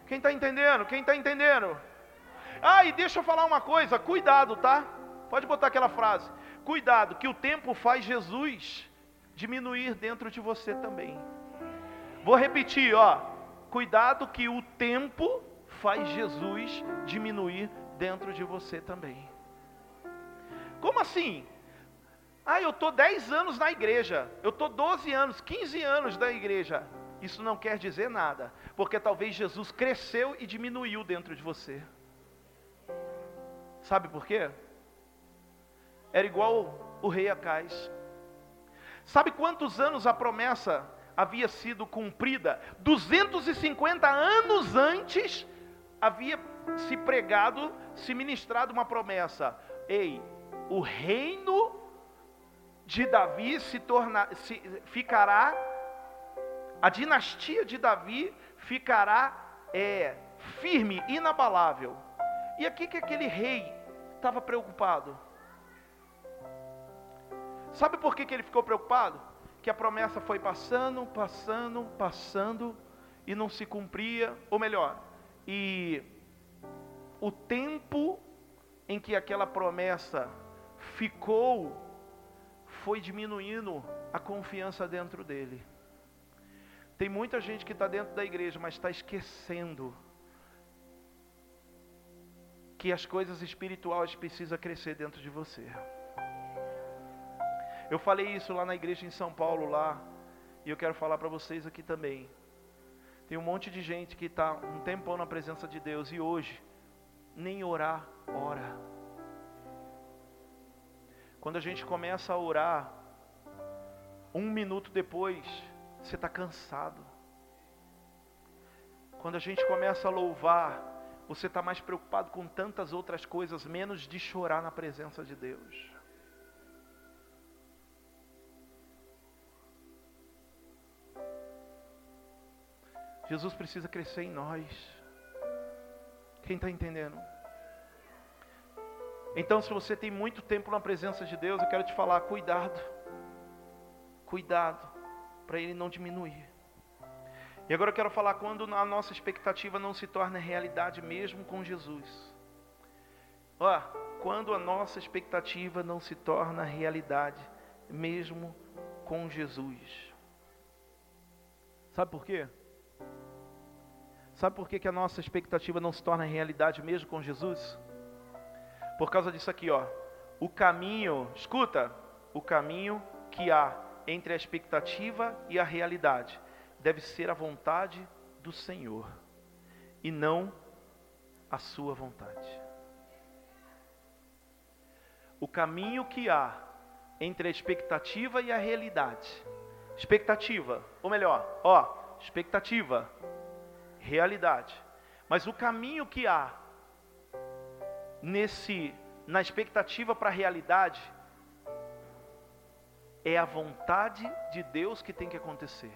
Quem está entendendo? Quem está entendendo? Ah, e deixa eu falar uma coisa, cuidado, tá? Pode botar aquela frase. Cuidado, que o tempo faz Jesus diminuir dentro de você também. Vou repetir, ó. Cuidado que o tempo faz Jesus diminuir dentro de você também. Como assim? Ah, eu estou 10 anos na igreja, eu estou 12 anos, 15 anos na igreja. Isso não quer dizer nada, porque talvez Jesus cresceu e diminuiu dentro de você. Sabe por quê? Era igual o rei Acais. Sabe quantos anos a promessa havia sido cumprida? 250 anos antes havia se pregado, se ministrado uma promessa. Ei, o reino de Davi se torna, se, ficará, a dinastia de Davi ficará é, firme, inabalável. E aqui que aquele rei estava preocupado? Sabe por que, que ele ficou preocupado? Que a promessa foi passando, passando, passando e não se cumpria, ou melhor, e o tempo em que aquela promessa ficou foi diminuindo a confiança dentro dele. Tem muita gente que está dentro da igreja, mas está esquecendo que as coisas espirituais precisam crescer dentro de você. Eu falei isso lá na igreja em São Paulo lá, e eu quero falar para vocês aqui também. Tem um monte de gente que está um tempão na presença de Deus e hoje nem orar, ora. Quando a gente começa a orar, um minuto depois, você está cansado. Quando a gente começa a louvar, você está mais preocupado com tantas outras coisas, menos de chorar na presença de Deus. Jesus precisa crescer em nós. Quem está entendendo? Então, se você tem muito tempo na presença de Deus, eu quero te falar: cuidado, cuidado, para ele não diminuir. E agora eu quero falar quando a nossa expectativa não se torna realidade mesmo com Jesus. Ó, quando a nossa expectativa não se torna realidade mesmo com Jesus. Sabe por quê? Sabe por que, que a nossa expectativa não se torna realidade mesmo com Jesus? Por causa disso aqui, ó. O caminho, escuta, o caminho que há entre a expectativa e a realidade deve ser a vontade do Senhor e não a sua vontade. O caminho que há entre a expectativa e a realidade. Expectativa, ou melhor, ó, expectativa realidade. Mas o caminho que há nesse na expectativa para a realidade é a vontade de Deus que tem que acontecer.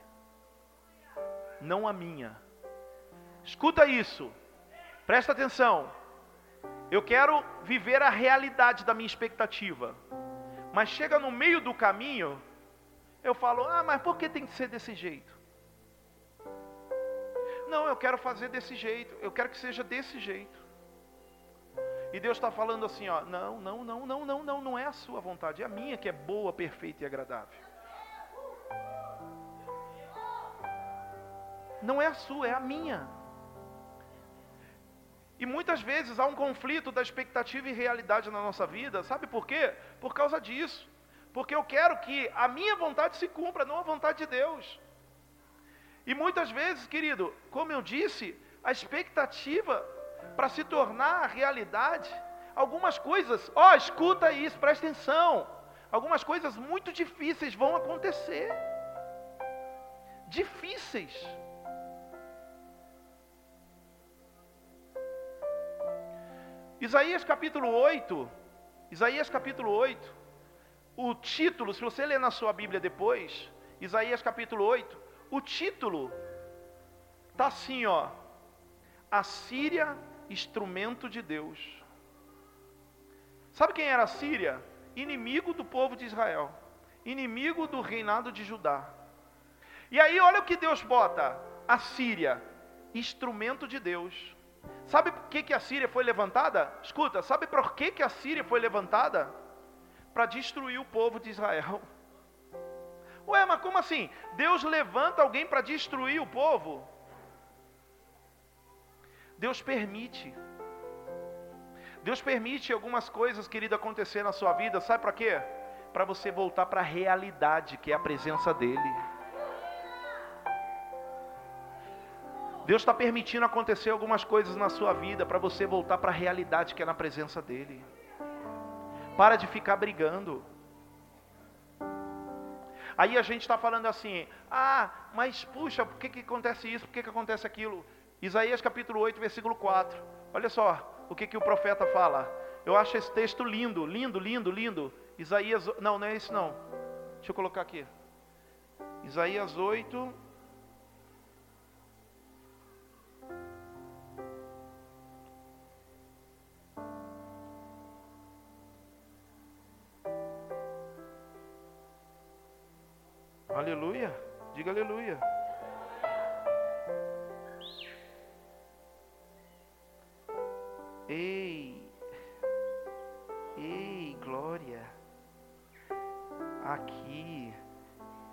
Não a minha. Escuta isso. Presta atenção. Eu quero viver a realidade da minha expectativa. Mas chega no meio do caminho, eu falo: "Ah, mas por que tem que ser desse jeito?" Não, eu quero fazer desse jeito, eu quero que seja desse jeito. E Deus está falando assim, ó, não, não, não, não, não, não, não é a sua vontade, é a minha que é boa, perfeita e agradável. Não é a sua, é a minha. E muitas vezes há um conflito da expectativa e realidade na nossa vida, sabe por quê? Por causa disso. Porque eu quero que a minha vontade se cumpra, não a vontade de Deus. E muitas vezes, querido, como eu disse, a expectativa para se tornar realidade, algumas coisas, ó, oh, escuta isso, presta atenção. Algumas coisas muito difíceis vão acontecer. Difíceis. Isaías capítulo 8, Isaías capítulo 8, o título, se você ler na sua Bíblia depois, Isaías capítulo 8, o título tá assim, ó. A Síria, instrumento de Deus. Sabe quem era a Síria? Inimigo do povo de Israel, inimigo do reinado de Judá. E aí olha o que Deus bota: a Síria, instrumento de Deus. Sabe por que, que a Síria foi levantada? Escuta, sabe por que, que a Síria foi levantada? Para destruir o povo de Israel. Ué, mas como assim? Deus levanta alguém para destruir o povo? Deus permite. Deus permite algumas coisas, querido, acontecer na sua vida, sabe para quê? Para você voltar para a realidade, que é a presença dEle. Deus está permitindo acontecer algumas coisas na sua vida para você voltar para a realidade que é na presença dEle. Para de ficar brigando. Aí a gente está falando assim, ah, mas puxa, por que, que acontece isso? Por que, que acontece aquilo? Isaías capítulo 8, versículo 4. Olha só o que, que o profeta fala. Eu acho esse texto lindo, lindo, lindo, lindo. Isaías, não, não é esse não. Deixa eu colocar aqui. Isaías 8, Aleluia. Diga aleluia. Ei. Ei, glória. Aqui.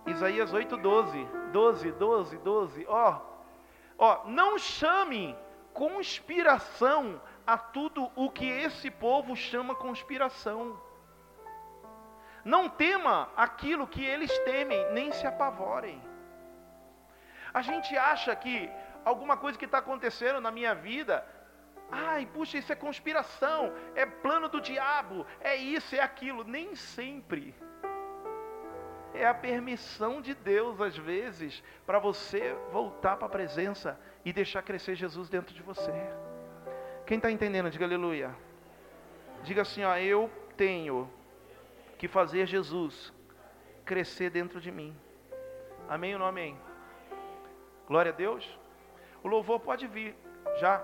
Isaías 8, 12. 12, 12, 12. Ó. Ó, não chame conspiração a tudo o que esse povo chama conspiração. Não tema aquilo que eles temem, nem se apavorem. A gente acha que alguma coisa que está acontecendo na minha vida. Ai, puxa, isso é conspiração, é plano do diabo, é isso, é aquilo. Nem sempre. É a permissão de Deus, às vezes, para você voltar para a presença e deixar crescer Jesus dentro de você. Quem está entendendo, diga aleluia. Diga assim, ó, eu tenho que fazer Jesus crescer dentro de mim. Amém ou não amém? Glória a Deus. O louvor pode vir, já.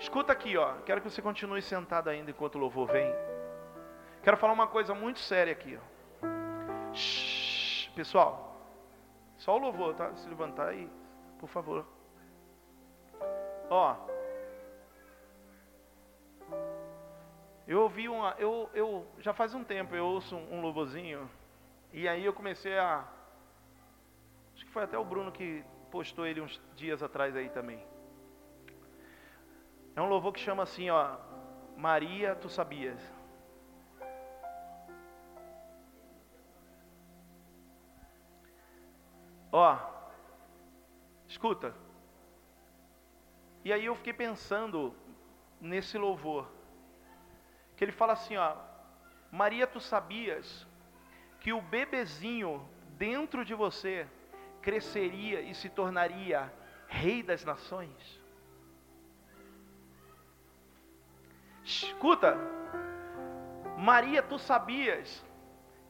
Escuta aqui, ó. Quero que você continue sentado ainda enquanto o louvor vem. Quero falar uma coisa muito séria aqui, ó. Shhh, pessoal, só o louvor, tá? Se levantar aí, por favor. Ó. Eu ouvi uma, eu, eu já faz um tempo eu ouço um, um louvorzinho e aí eu comecei a Acho que foi até o Bruno que postou ele uns dias atrás aí também. É um louvor que chama assim, ó, Maria, tu sabias? Ó, escuta. E aí eu fiquei pensando nesse louvor. Que ele fala assim, ó, Maria, tu sabias que o bebezinho dentro de você cresceria e se tornaria rei das nações? Escuta, Maria, tu sabias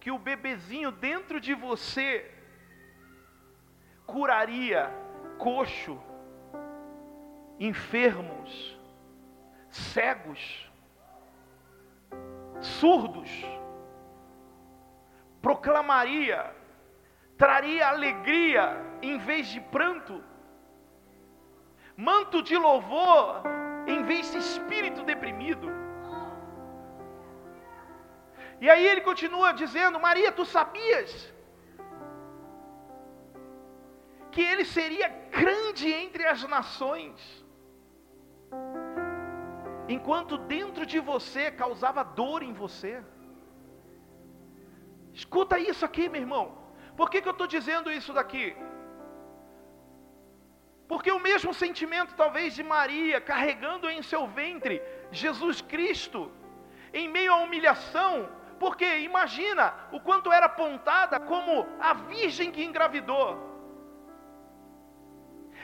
que o bebezinho dentro de você curaria coxo, enfermos, cegos, surdos, proclamaria traria alegria em vez de pranto, manto de louvor em vez de espírito deprimido. E aí ele continua dizendo: Maria, tu sabias que ele seria grande entre as nações, enquanto dentro de você causava dor em você. Escuta isso aqui, meu irmão. Por que, que eu estou dizendo isso daqui? Porque o mesmo sentimento, talvez, de Maria carregando em seu ventre Jesus Cristo, em meio à humilhação, porque imagina o quanto era apontada como a virgem que engravidou.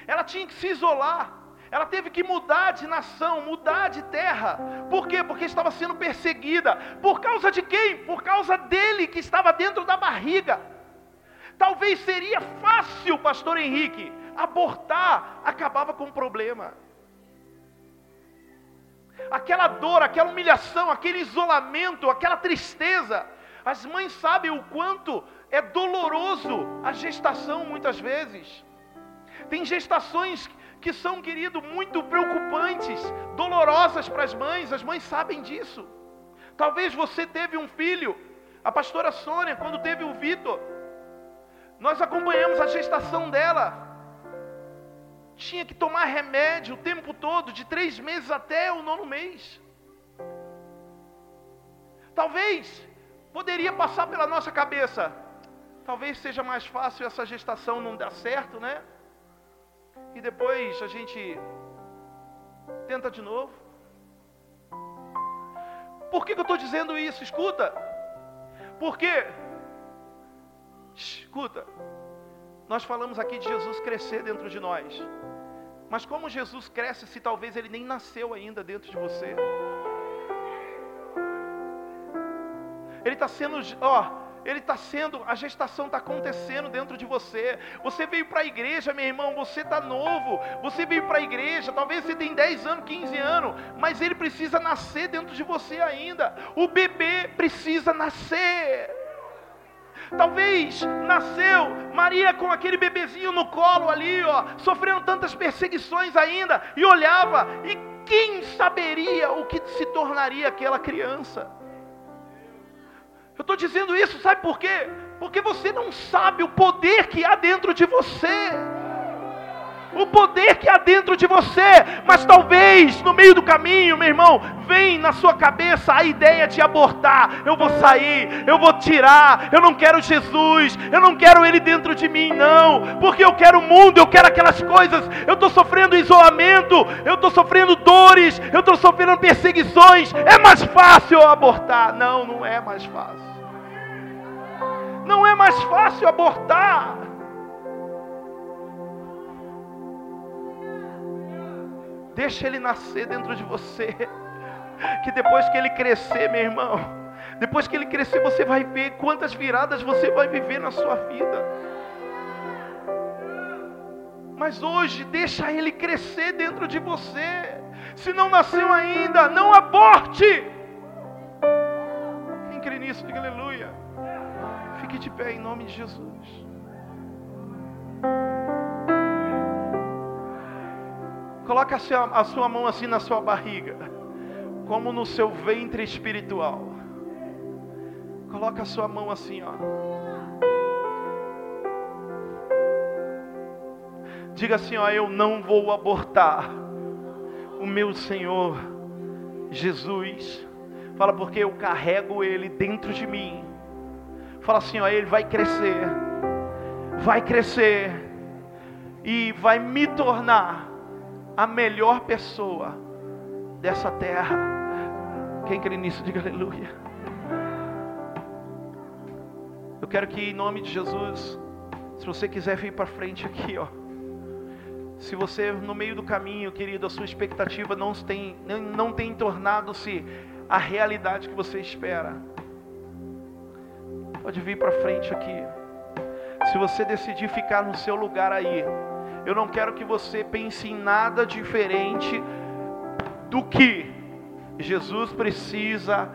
Ela tinha que se isolar, ela teve que mudar de nação, mudar de terra. Por quê? Porque estava sendo perseguida. Por causa de quem? Por causa dele que estava dentro da barriga. Talvez seria fácil, pastor Henrique, abortar, acabava com o problema. Aquela dor, aquela humilhação, aquele isolamento, aquela tristeza. As mães sabem o quanto é doloroso a gestação muitas vezes. Tem gestações que são, querido, muito preocupantes, dolorosas para as mães, as mães sabem disso. Talvez você teve um filho, a pastora Sônia, quando teve o Vitor, nós acompanhamos a gestação dela. Tinha que tomar remédio o tempo todo, de três meses até o nono mês. Talvez poderia passar pela nossa cabeça. Talvez seja mais fácil essa gestação não dar certo, né? E depois a gente tenta de novo. Por que, que eu estou dizendo isso? Escuta. Porque Escuta, nós falamos aqui de Jesus crescer dentro de nós. Mas como Jesus cresce se talvez ele nem nasceu ainda dentro de você? Ele está sendo, ó, ele está sendo, a gestação está acontecendo dentro de você. Você veio para a igreja, meu irmão, você está novo. Você veio para a igreja, talvez você tenha 10 anos, 15 anos, mas ele precisa nascer dentro de você ainda. O bebê precisa nascer. Talvez nasceu Maria com aquele bebezinho no colo ali, ó, sofrendo tantas perseguições ainda, e olhava, e quem saberia o que se tornaria aquela criança? Eu estou dizendo isso, sabe por quê? Porque você não sabe o poder que há dentro de você. o poder que há dentro de você, mas talvez no meio do caminho, meu irmão, vem na sua cabeça a ideia de abortar. Eu vou sair, eu vou tirar, eu não quero Jesus, eu não quero Ele dentro de mim, não, porque eu quero o mundo, eu quero aquelas coisas, eu estou sofrendo isolamento, eu estou sofrendo dores, eu estou sofrendo perseguições, é mais fácil eu abortar. Não, não é mais fácil. Não é mais fácil abortar. Deixa ele nascer dentro de você. Que depois que ele crescer, meu irmão, depois que ele crescer, você vai ver quantas viradas você vai viver na sua vida. Mas hoje, deixa ele crescer dentro de você. Se não nasceu ainda, não aborte. Quem crê nisso, diga aleluia. Fique de pé em nome de Jesus. Coloque a sua, a sua mão assim na sua barriga, como no seu ventre espiritual. Coloque a sua mão assim, ó. Diga assim, ó, eu não vou abortar o meu Senhor Jesus. Fala porque eu carrego ele dentro de mim. Fala assim, ó, ele vai crescer. Vai crescer e vai me tornar a melhor pessoa dessa terra. Quem crê nisso, diga aleluia. Eu quero que em nome de Jesus, se você quiser vir para frente aqui, ó. Se você no meio do caminho, querido, a sua expectativa não tem, não tem tornado-se a realidade que você espera. Pode vir para frente aqui. Se você decidir ficar no seu lugar aí, eu não quero que você pense em nada diferente do que Jesus precisa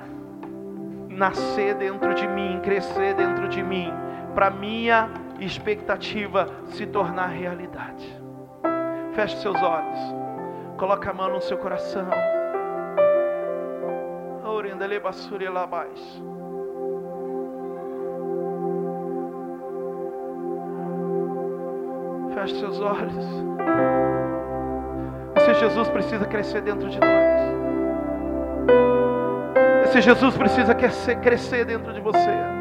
nascer dentro de mim, crescer dentro de mim, para minha expectativa se tornar realidade. Feche seus olhos. Coloque a mão no seu coração. Orendele basura lá abaixo. Feche seus olhos. Esse Jesus precisa crescer dentro de nós. Esse Jesus precisa crescer, dentro de você.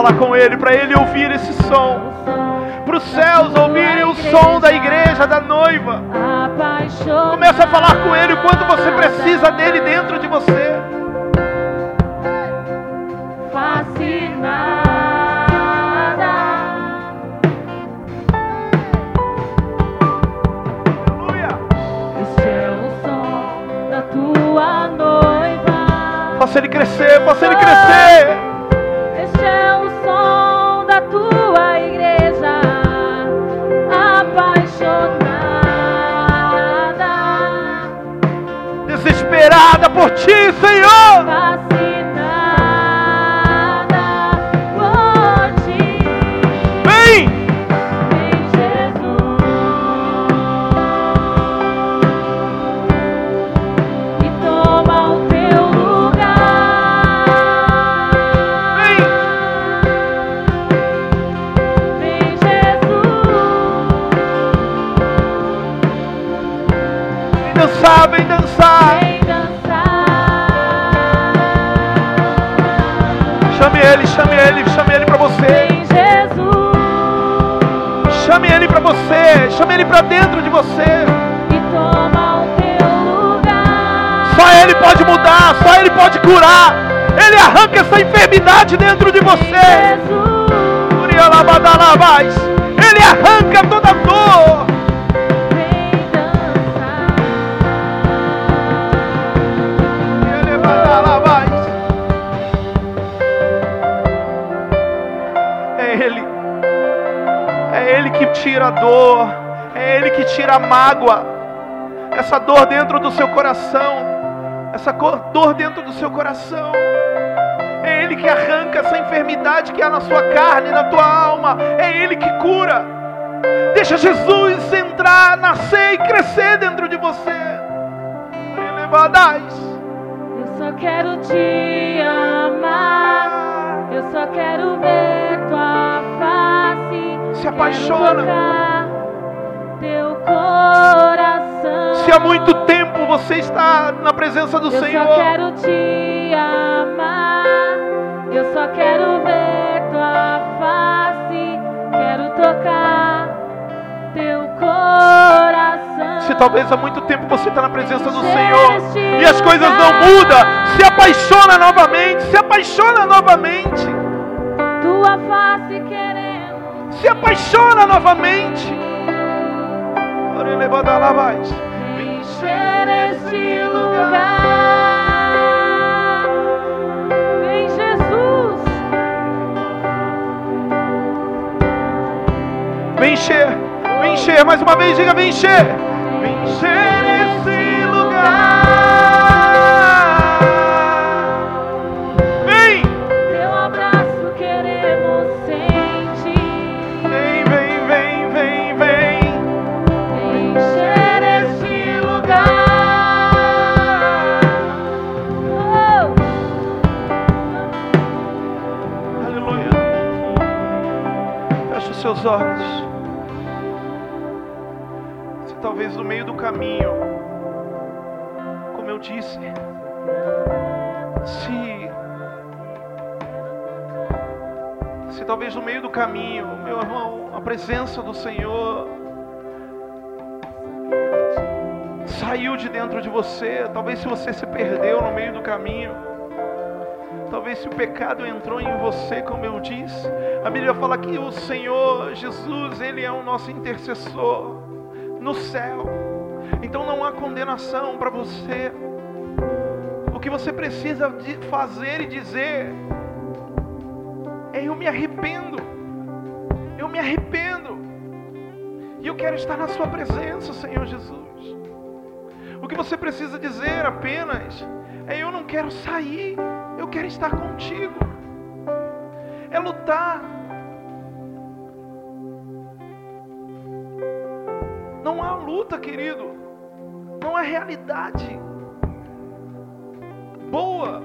Falar com Ele, para Ele ouvir esse som. Para os céus ouvirem o som da igreja, da noiva. Comece a falar com Ele o quanto você precisa dele dentro de você. Deixa Jesus entrar, nascer e crescer dentro de você. Elevadais. Eu só quero te amar. Eu só quero ver tua face. Se apaixona. Teu coração. Se há muito tempo você está na presença do Eu Senhor. só quero te amar. Eu só quero ver Se talvez há muito tempo você está na presença do Senhor e as coisas não mudam, se apaixona novamente, se apaixona novamente, tua face queremos. se apaixona novamente. Ora, elevada lá mais. Encher este lugar. Vem, Jesus. Vem encher, vem encher, mais uma vez, diga: vem encher. Vem Talvez no meio do caminho, como eu disse, se se talvez no meio do caminho, meu irmão, a presença do Senhor saiu de dentro de você, talvez se você se perdeu no meio do caminho, Talvez se o pecado entrou em você, como eu disse, a Bíblia fala que o Senhor Jesus, Ele é o nosso intercessor no céu. Então não há condenação para você. O que você precisa fazer e dizer é: Eu me arrependo. Eu me arrependo. E eu quero estar na Sua presença, Senhor Jesus. O que você precisa dizer apenas é: Eu não quero sair, eu quero estar contigo. É lutar. Há luta, querido. Não há realidade boa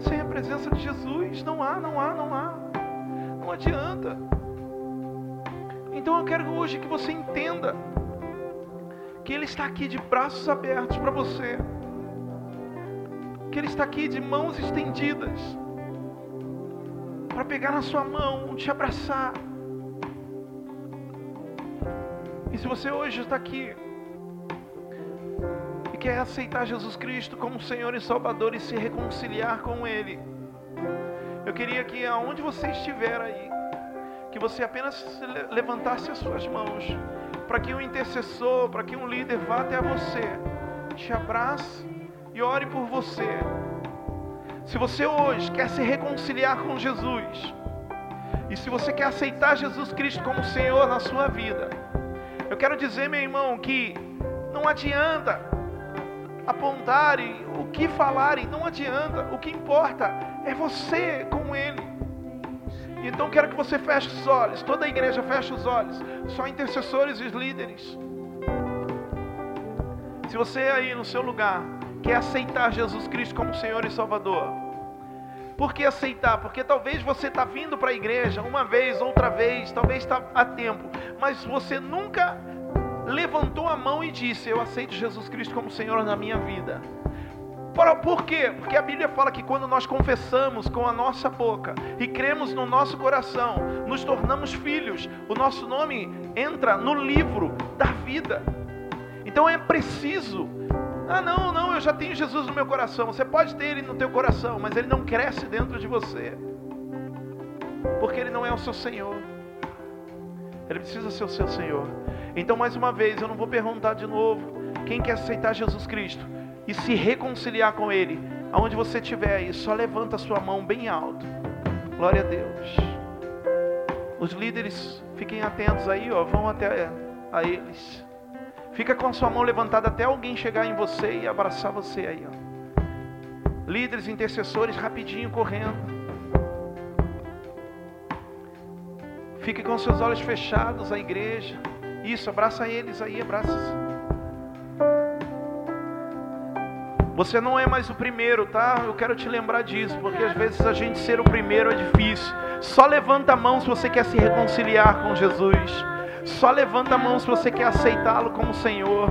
sem a presença de Jesus. Não há, não há, não há. Não adianta. Então eu quero hoje que você entenda que Ele está aqui de braços abertos para você. Que Ele está aqui de mãos estendidas para pegar na sua mão, te abraçar. E se você hoje está aqui e quer aceitar Jesus Cristo como Senhor e Salvador e se reconciliar com Ele, eu queria que aonde você estiver aí, que você apenas se le- levantasse as suas mãos, para que um intercessor, para que um líder vá até você, te abrace e ore por você. Se você hoje quer se reconciliar com Jesus, e se você quer aceitar Jesus Cristo como Senhor na sua vida, eu quero dizer, meu irmão, que não adianta apontarem o que falarem, não adianta. O que importa é você com Ele. Então quero que você feche os olhos, toda a igreja feche os olhos, só intercessores e líderes. Se você aí no seu lugar quer aceitar Jesus Cristo como Senhor e Salvador, por que aceitar? Porque talvez você está vindo para a igreja uma vez, outra vez, talvez está há tempo, mas você nunca levantou a mão e disse: Eu aceito Jesus Cristo como Senhor na minha vida. Por quê? Porque a Bíblia fala que quando nós confessamos com a nossa boca e cremos no nosso coração, nos tornamos filhos, o nosso nome entra no livro da vida. Então é preciso. Ah, não, não, eu já tenho Jesus no meu coração. Você pode ter ele no teu coração, mas ele não cresce dentro de você. Porque ele não é o seu Senhor. Ele precisa ser o seu Senhor. Então, mais uma vez, eu não vou perguntar de novo. Quem quer aceitar Jesus Cristo e se reconciliar com Ele, aonde você estiver aí, só levanta a sua mão bem alto. Glória a Deus. Os líderes, fiquem atentos aí, ó, vão até a eles. Fica com a sua mão levantada até alguém chegar em você e abraçar você aí, ó. Líderes, intercessores, rapidinho correndo. Fique com seus olhos fechados, a igreja. Isso, abraça eles aí, abraça. Você não é mais o primeiro, tá? Eu quero te lembrar disso, porque às vezes a gente ser o primeiro é difícil. Só levanta a mão se você quer se reconciliar com Jesus. Só levanta a mão se você quer aceitá-lo como Senhor.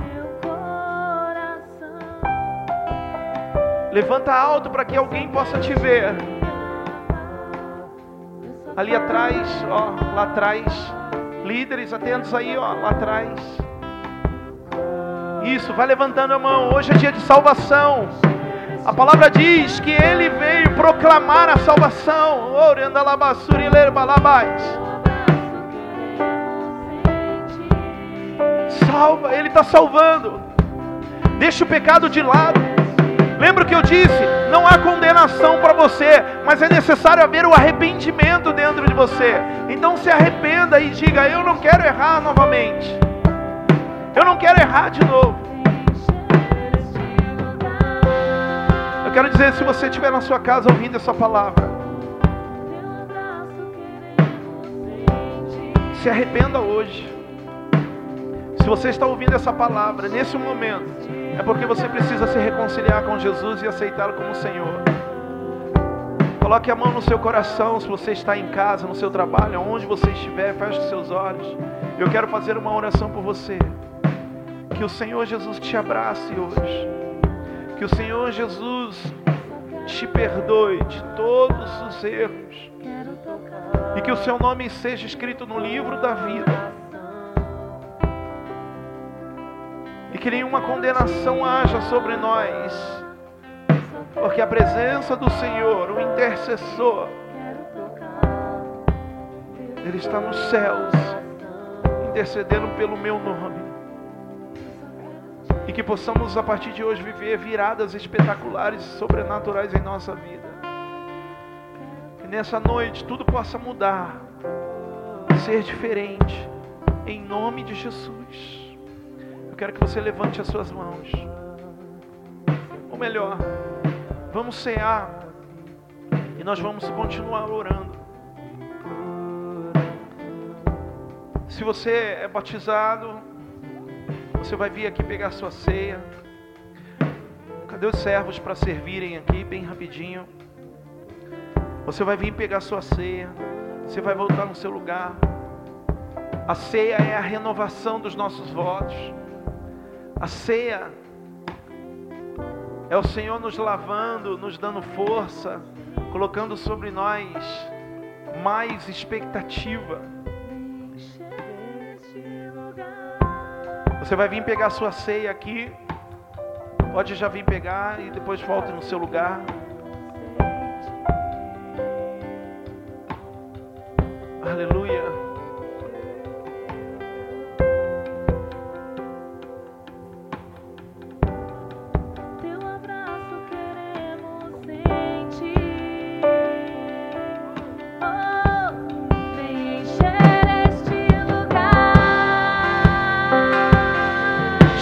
Levanta alto para que alguém possa te ver. Ali atrás, ó, lá atrás. Líderes, atentos aí, ó, lá atrás. Isso, vai levantando a mão. Hoje é dia de salvação. A palavra diz que ele veio proclamar a salvação. Orando Salva, ele está salvando. Deixa o pecado de lado. Lembra que eu disse? Não há condenação para você, mas é necessário haver o arrependimento dentro de você. Então se arrependa e diga: Eu não quero errar novamente. Eu não quero errar de novo. Eu quero dizer: se você estiver na sua casa ouvindo essa palavra, se arrependa hoje. Se você está ouvindo essa palavra nesse momento, é porque você precisa se reconciliar com Jesus e aceitá-lo como Senhor. Coloque a mão no seu coração se você está em casa, no seu trabalho, onde você estiver, feche os seus olhos. Eu quero fazer uma oração por você. Que o Senhor Jesus te abrace hoje. Que o Senhor Jesus te perdoe de todos os erros. E que o seu nome seja escrito no livro da vida e que nenhuma condenação haja sobre nós, porque a presença do Senhor, o intercessor, Ele está nos céus, intercedendo pelo meu nome. E que possamos a partir de hoje viver viradas espetaculares e sobrenaturais em nossa vida. Que nessa noite tudo possa mudar, ser diferente, em nome de Jesus. Eu quero que você levante as suas mãos. Ou melhor, vamos cear e nós vamos continuar orando. Se você é batizado, você vai vir aqui pegar sua ceia. Cadê os servos para servirem aqui, bem rapidinho? Você vai vir pegar sua ceia. Você vai voltar no seu lugar. A ceia é a renovação dos nossos votos. A ceia é o Senhor nos lavando, nos dando força, colocando sobre nós mais expectativa. Você vai vir pegar sua ceia aqui. Pode já vir pegar e depois volte no seu lugar. Aleluia.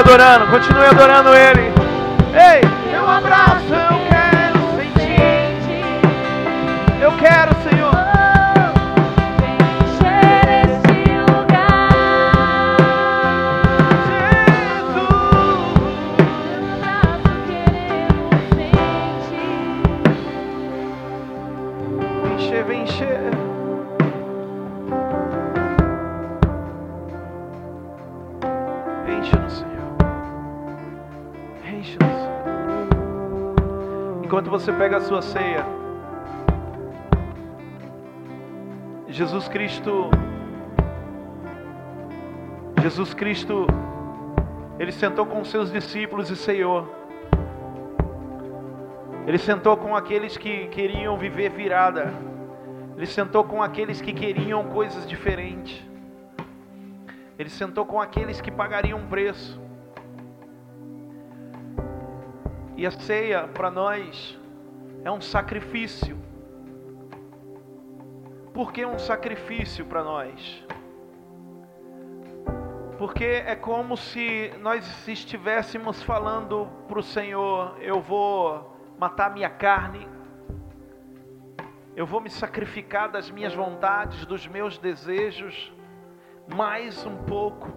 adorando, continue adorando Ele. Você pega a sua ceia, Jesus Cristo, Jesus Cristo, ele sentou com seus discípulos e ceiou. Ele sentou com aqueles que queriam viver virada. Ele sentou com aqueles que queriam coisas diferentes. Ele sentou com aqueles que pagariam preço. E a ceia para nós é um sacrifício. Por que um sacrifício para nós? Porque é como se nós estivéssemos falando para o Senhor: eu vou matar minha carne, eu vou me sacrificar das minhas vontades, dos meus desejos, mais um pouco,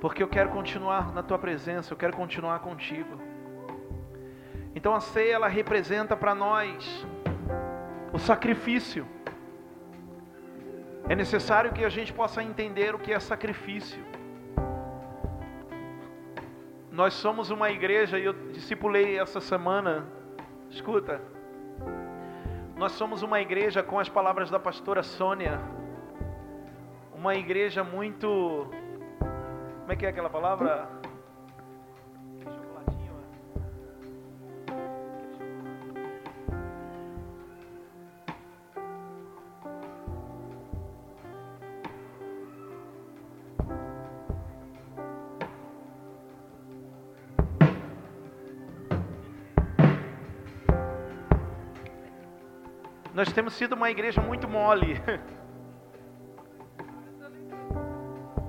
porque eu quero continuar na tua presença, eu quero continuar contigo. Então a ceia ela representa para nós o sacrifício. É necessário que a gente possa entender o que é sacrifício. Nós somos uma igreja e eu discipulei essa semana. Escuta. Nós somos uma igreja com as palavras da pastora Sônia. Uma igreja muito Como é que é aquela palavra? Nós temos sido uma igreja muito mole.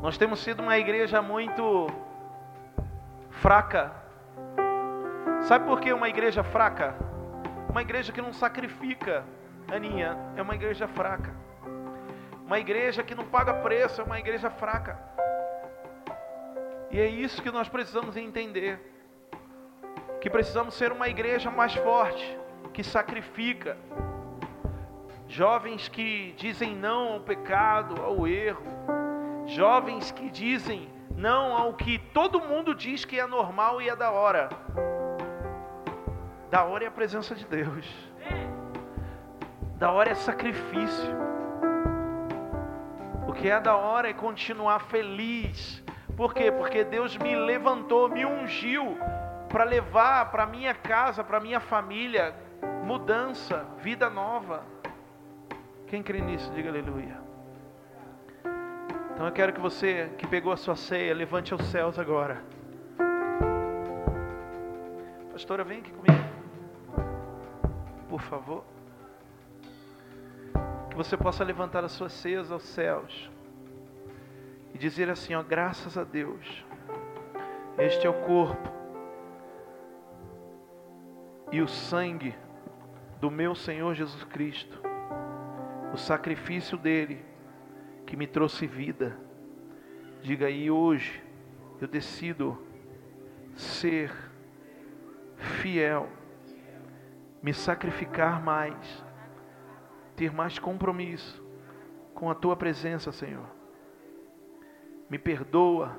Nós temos sido uma igreja muito fraca. Sabe por que uma igreja fraca? Uma igreja que não sacrifica, Aninha, é uma igreja fraca. Uma igreja que não paga preço é uma igreja fraca. E é isso que nós precisamos entender. Que precisamos ser uma igreja mais forte, que sacrifica. Jovens que dizem não ao pecado, ao erro. Jovens que dizem não ao que todo mundo diz que é normal e é da hora. Da hora é a presença de Deus. Da hora é sacrifício. O que é da hora é continuar feliz. Por quê? Porque Deus me levantou, me ungiu para levar para minha casa, para minha família, mudança, vida nova. Quem crê nisso, diga aleluia. Então eu quero que você que pegou a sua ceia, levante aos céus agora. Pastora, vem aqui comigo. Por favor. Que você possa levantar as suas ceias aos céus. E dizer assim, ó, graças a Deus. Este é o corpo e o sangue do meu Senhor Jesus Cristo. O sacrifício dele que me trouxe vida. Diga aí hoje, eu decido ser fiel, me sacrificar mais, ter mais compromisso com a tua presença, Senhor. Me perdoa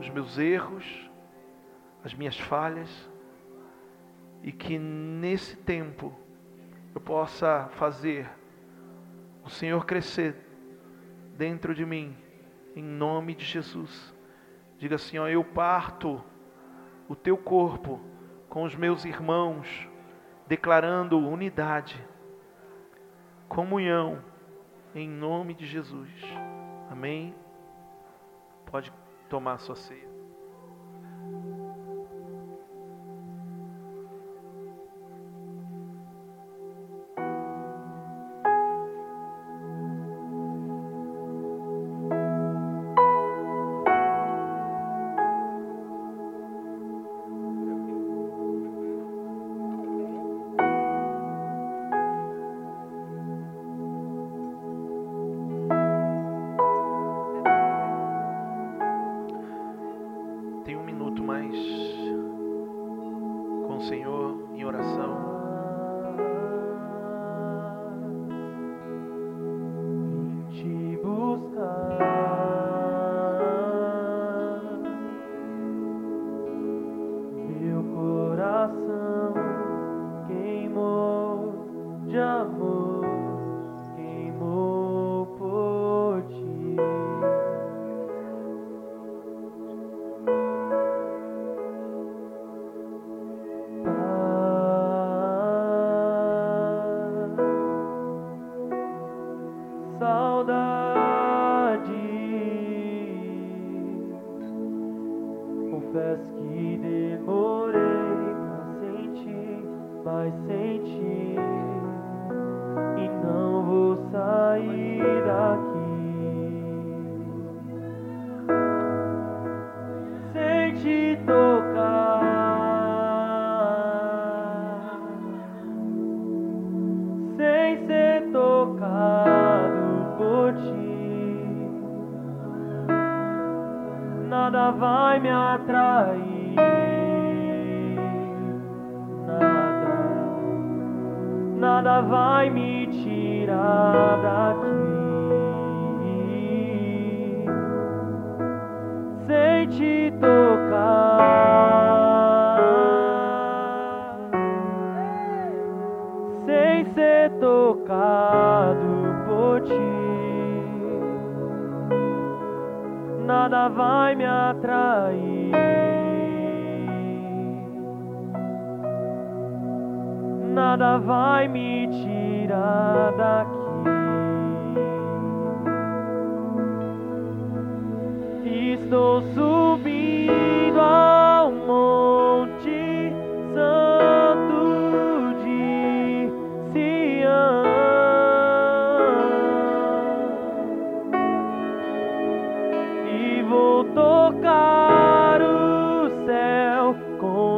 os meus erros, as minhas falhas, e que nesse tempo eu possa fazer o Senhor crescer dentro de mim, em nome de Jesus. Diga assim: ó, eu parto o teu corpo com os meus irmãos, declarando unidade, comunhão, em nome de Jesus. Amém? Pode tomar sua ceia.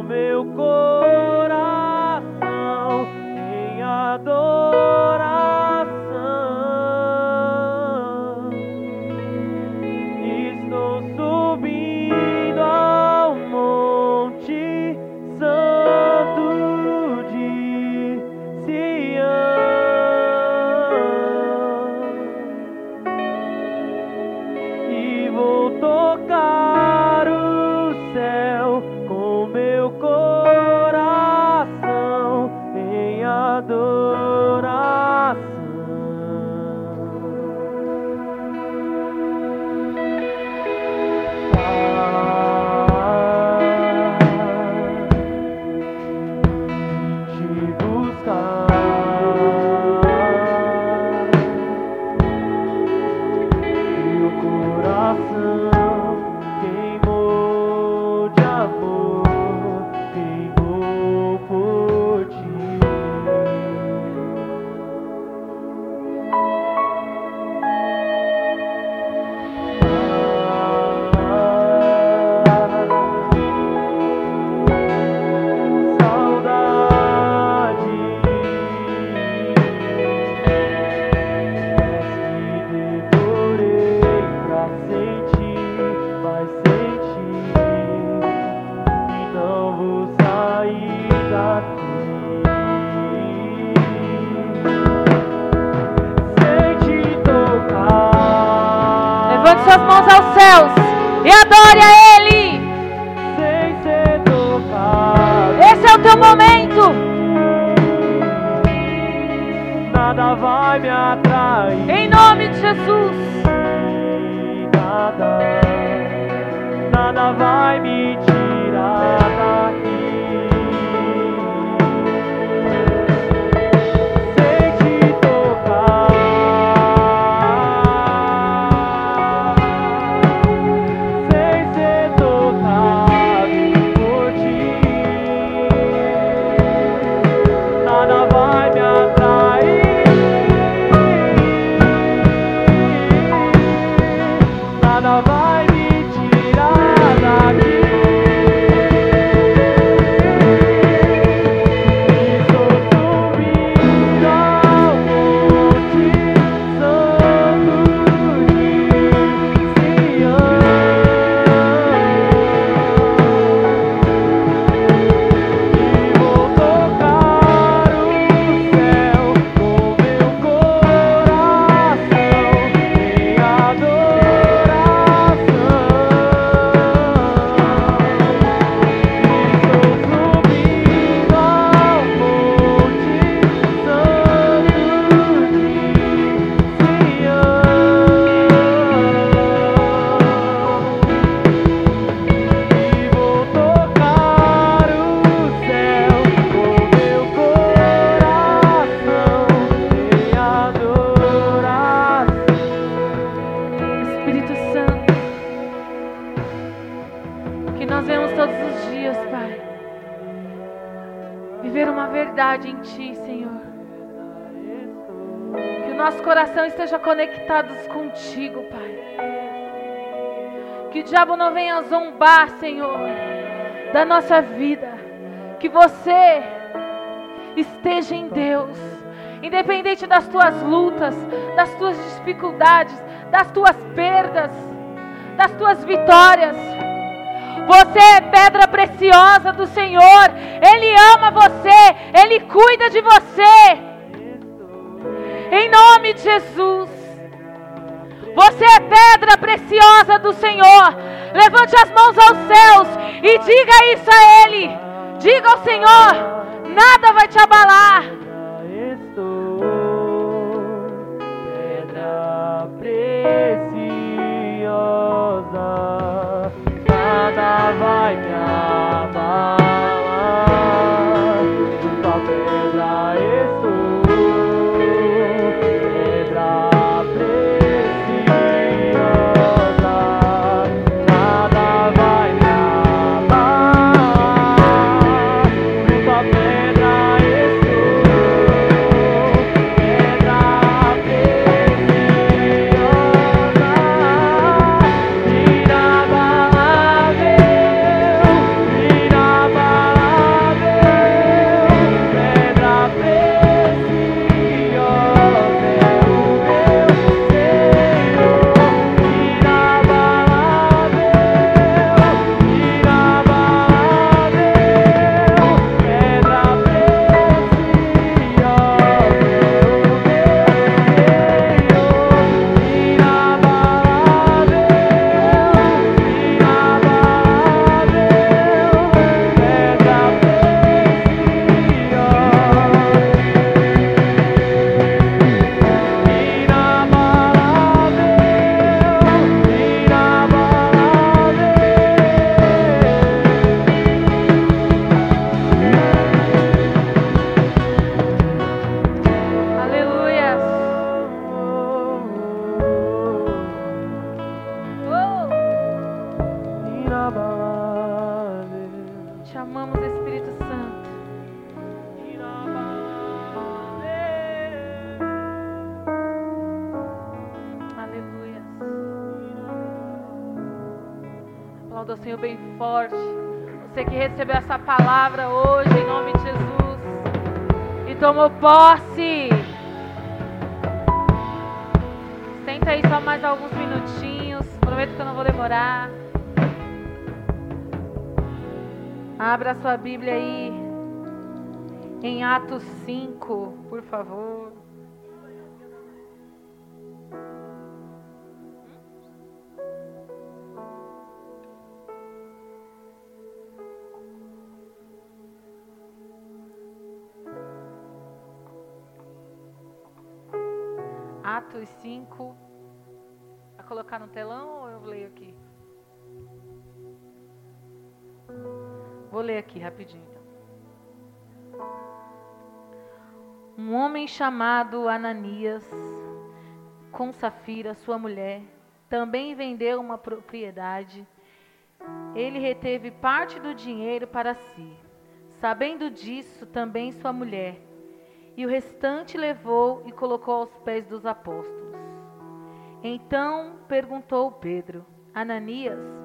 Meu coração contigo, Pai. Que o diabo não venha zombar, Senhor, da nossa vida. Que você esteja em Deus. Independente das tuas lutas, das tuas dificuldades, das tuas perdas, das tuas vitórias. Você é pedra preciosa do Senhor. Ele ama você. Ele cuida de você. Em nome de Jesus. Você é pedra preciosa do Senhor. Levante as mãos aos céus e diga isso a Ele. Diga ao Senhor: nada vai te abalar. Sua Bíblia aí. Em Atos 5, por favor. Atos 5. Vai colocar no telão ou eu leio aqui? Vou ler aqui rapidinho. então. Um homem chamado Ananias, com Safira, sua mulher, também vendeu uma propriedade. Ele reteve parte do dinheiro para si. Sabendo disso, também sua mulher, e o restante levou e colocou aos pés dos apóstolos. Então perguntou Pedro: Ananias,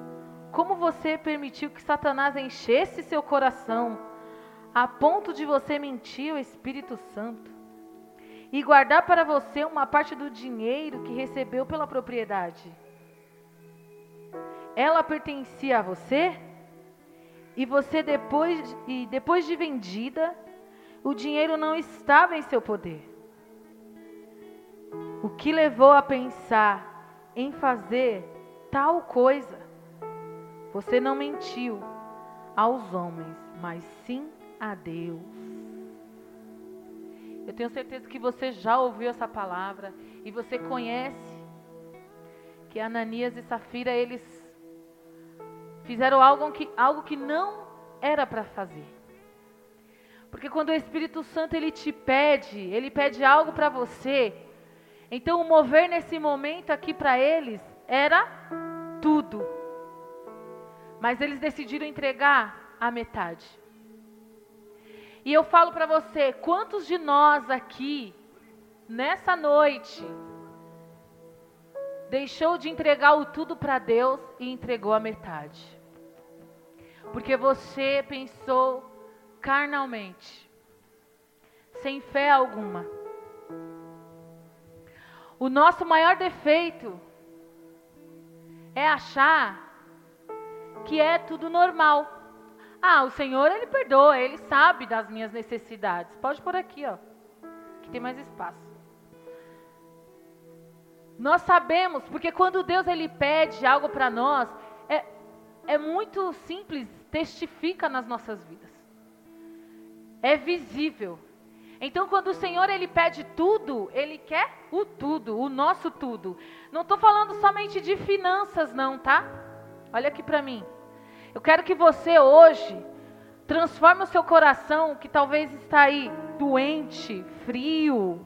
como você permitiu que Satanás enchesse seu coração a ponto de você mentir ao Espírito Santo e guardar para você uma parte do dinheiro que recebeu pela propriedade? Ela pertencia a você? E você depois e depois de vendida, o dinheiro não estava em seu poder. O que levou a pensar em fazer tal coisa? Você não mentiu aos homens, mas sim a Deus. Eu tenho certeza que você já ouviu essa palavra e você conhece que Ananias e Safira eles fizeram algo que, algo que não era para fazer. Porque quando o Espírito Santo ele te pede, ele pede algo para você, então o mover nesse momento aqui para eles era tudo. Mas eles decidiram entregar a metade. E eu falo para você, quantos de nós aqui, nessa noite, deixou de entregar o tudo para Deus e entregou a metade? Porque você pensou carnalmente, sem fé alguma. O nosso maior defeito é achar que é tudo normal. Ah, o Senhor, Ele perdoa, Ele sabe das minhas necessidades. Pode por aqui, ó, que tem mais espaço. Nós sabemos, porque quando Deus Ele pede algo para nós, é, é muito simples, testifica nas nossas vidas. É visível. Então, quando o Senhor ele pede tudo, ele quer o tudo, o nosso tudo. Não estou falando somente de finanças, não, tá? Olha aqui para mim. Eu quero que você hoje transforme o seu coração que talvez está aí doente, frio.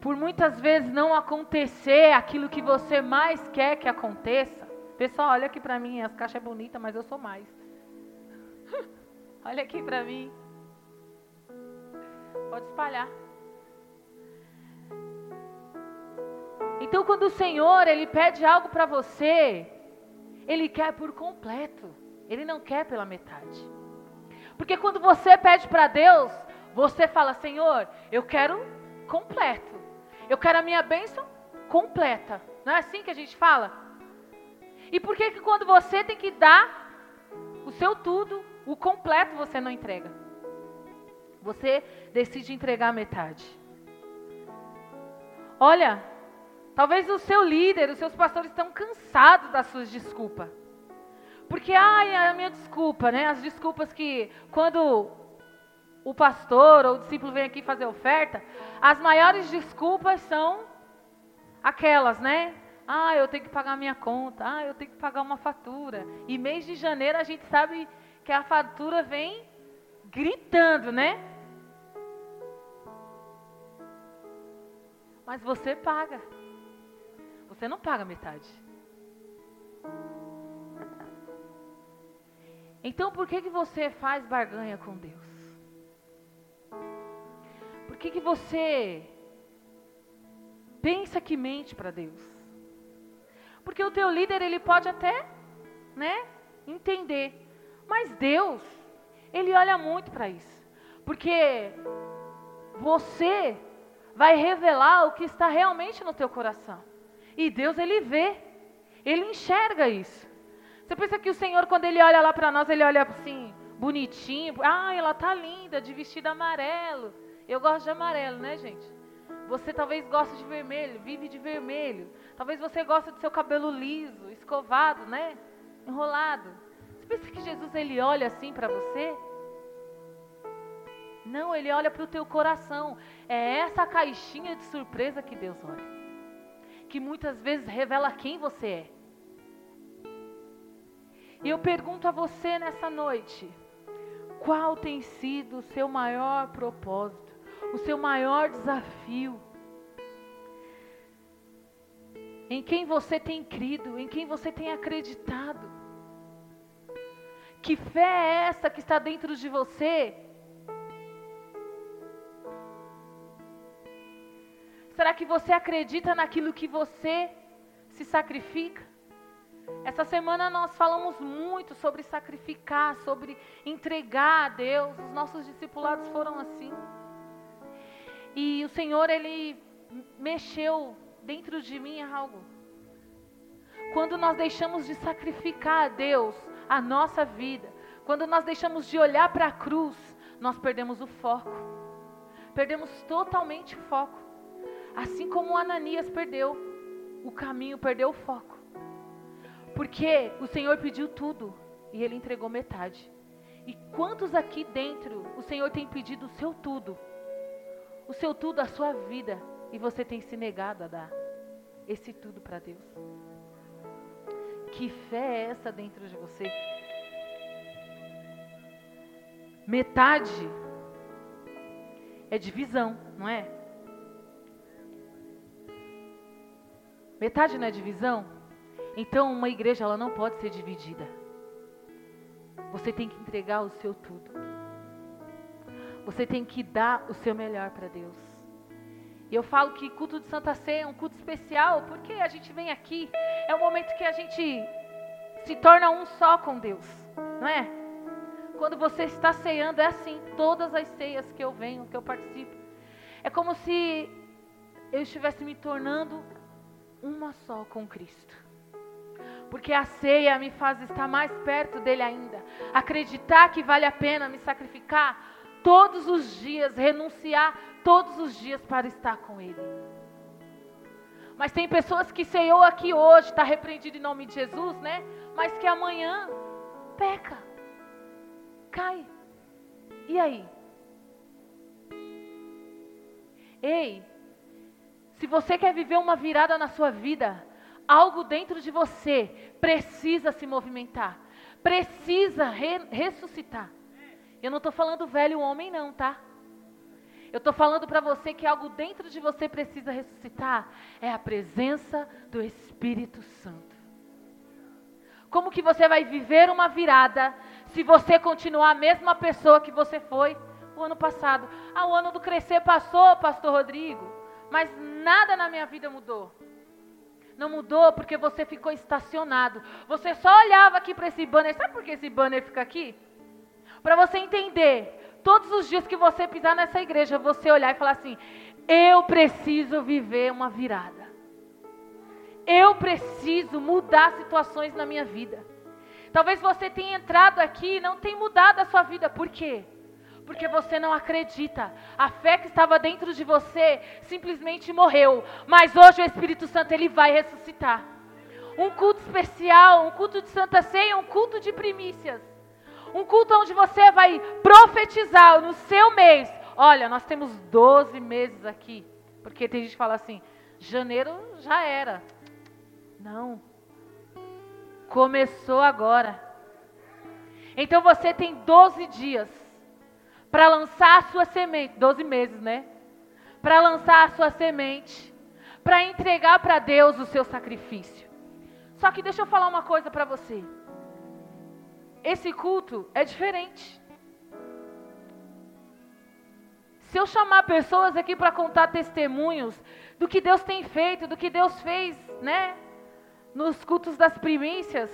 Por muitas vezes não acontecer aquilo que você mais quer que aconteça. Pessoal, olha aqui para mim, as caixas é bonita, mas eu sou mais. olha aqui para mim. Pode espalhar. Então, quando o Senhor ele pede algo para você, ele quer por completo. Ele não quer pela metade. Porque quando você pede para Deus, você fala: Senhor, eu quero completo. Eu quero a minha bênção completa. Não é assim que a gente fala? E por que que quando você tem que dar o seu tudo, o completo você não entrega? Você decide entregar a metade. Olha, talvez o seu líder, os seus pastores estão cansados das suas desculpas. Porque, ai, a minha desculpa, né? As desculpas que quando o pastor ou o discípulo vem aqui fazer oferta, as maiores desculpas são aquelas, né? Ah, eu tenho que pagar minha conta. Ah, eu tenho que pagar uma fatura. E mês de janeiro a gente sabe que a fatura vem gritando, né? Mas você paga. Você não paga metade. Então por que, que você faz barganha com Deus? Por que, que você pensa que mente para Deus? Porque o teu líder ele pode até, né, entender, mas Deus, ele olha muito para isso. Porque você vai revelar o que está realmente no teu coração. E Deus ele vê, ele enxerga isso. Você pensa que o Senhor quando ele olha lá para nós, ele olha assim, bonitinho, ah, ela tá linda, de vestido amarelo. Eu gosto de amarelo, né, gente? Você talvez goste de vermelho, vive de vermelho. Talvez você goste do seu cabelo liso, escovado, né? Enrolado. Você pensa que Jesus ele olha assim para você? Não, ele olha para o teu coração. É essa caixinha de surpresa que Deus olha. Que muitas vezes revela quem você é. E eu pergunto a você nessa noite: qual tem sido o seu maior propósito, o seu maior desafio? Em quem você tem crido, em quem você tem acreditado? Que fé é essa que está dentro de você Será que você acredita naquilo que você se sacrifica? Essa semana nós falamos muito sobre sacrificar, sobre entregar a Deus. Os nossos discipulados foram assim. E o Senhor, Ele mexeu dentro de mim algo. Quando nós deixamos de sacrificar a Deus a nossa vida, quando nós deixamos de olhar para a cruz, nós perdemos o foco. Perdemos totalmente o foco. Assim como Ananias perdeu o caminho, perdeu o foco. Porque o Senhor pediu tudo e ele entregou metade. E quantos aqui dentro o Senhor tem pedido o seu tudo? O seu tudo, a sua vida, e você tem se negado a dar esse tudo para Deus? Que fé é essa dentro de você? Metade é divisão, não é? Metade não é divisão? Então uma igreja ela não pode ser dividida. Você tem que entregar o seu tudo. Você tem que dar o seu melhor para Deus. E eu falo que culto de Santa Ceia é um culto especial, porque a gente vem aqui, é um momento que a gente se torna um só com Deus, não é? Quando você está ceando, é assim, todas as ceias que eu venho, que eu participo, é como se eu estivesse me tornando uma só com Cristo. Porque a ceia me faz estar mais perto dele ainda, acreditar que vale a pena me sacrificar todos os dias, renunciar todos os dias para estar com ele. Mas tem pessoas que ceiou aqui hoje, está repreendido em nome de Jesus, né? Mas que amanhã peca, cai. E aí? Ei, se você quer viver uma virada na sua vida, algo dentro de você precisa se movimentar, precisa re ressuscitar. Eu não estou falando velho homem, não, tá? Eu estou falando para você que algo dentro de você precisa ressuscitar. É a presença do Espírito Santo. Como que você vai viver uma virada se você continuar a mesma pessoa que você foi o ano passado? Ah, o ano do crescer passou, Pastor Rodrigo, mas nada na minha vida mudou. Não mudou porque você ficou estacionado. Você só olhava aqui para esse banner. Sabe por que esse banner fica aqui? Para você entender, todos os dias que você pisar nessa igreja, você olhar e falar assim: eu preciso viver uma virada. Eu preciso mudar situações na minha vida. Talvez você tenha entrado aqui e não tenha mudado a sua vida. Por quê? Porque você não acredita. A fé que estava dentro de você simplesmente morreu. Mas hoje o Espírito Santo ele vai ressuscitar. Um culto especial, um culto de Santa Ceia, um culto de primícias. Um culto onde você vai profetizar no seu mês. Olha, nós temos 12 meses aqui. Porque tem gente que fala assim: janeiro já era. Não. Começou agora. Então você tem 12 dias para lançar a sua semente. 12 meses, né? Para lançar a sua semente. Para entregar para Deus o seu sacrifício. Só que deixa eu falar uma coisa para você esse culto é diferente. Se eu chamar pessoas aqui para contar testemunhos do que Deus tem feito, do que Deus fez, né? Nos cultos das primícias,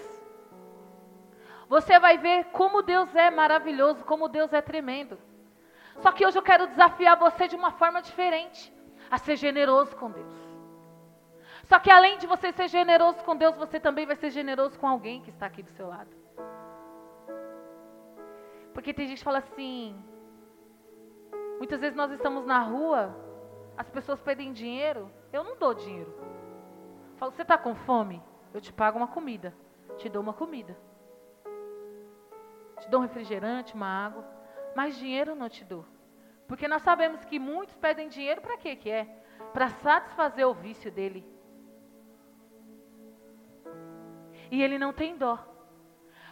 você vai ver como Deus é maravilhoso, como Deus é tremendo. Só que hoje eu quero desafiar você de uma forma diferente, a ser generoso com Deus. Só que além de você ser generoso com Deus, você também vai ser generoso com alguém que está aqui do seu lado. Porque tem gente que fala assim. Muitas vezes nós estamos na rua, as pessoas pedem dinheiro, eu não dou dinheiro. Eu falo, você está com fome? Eu te pago uma comida. Te dou uma comida. Te dou um refrigerante, uma água. Mas dinheiro não te dou. Porque nós sabemos que muitos pedem dinheiro para quê que é? Para satisfazer o vício dele. E ele não tem dó.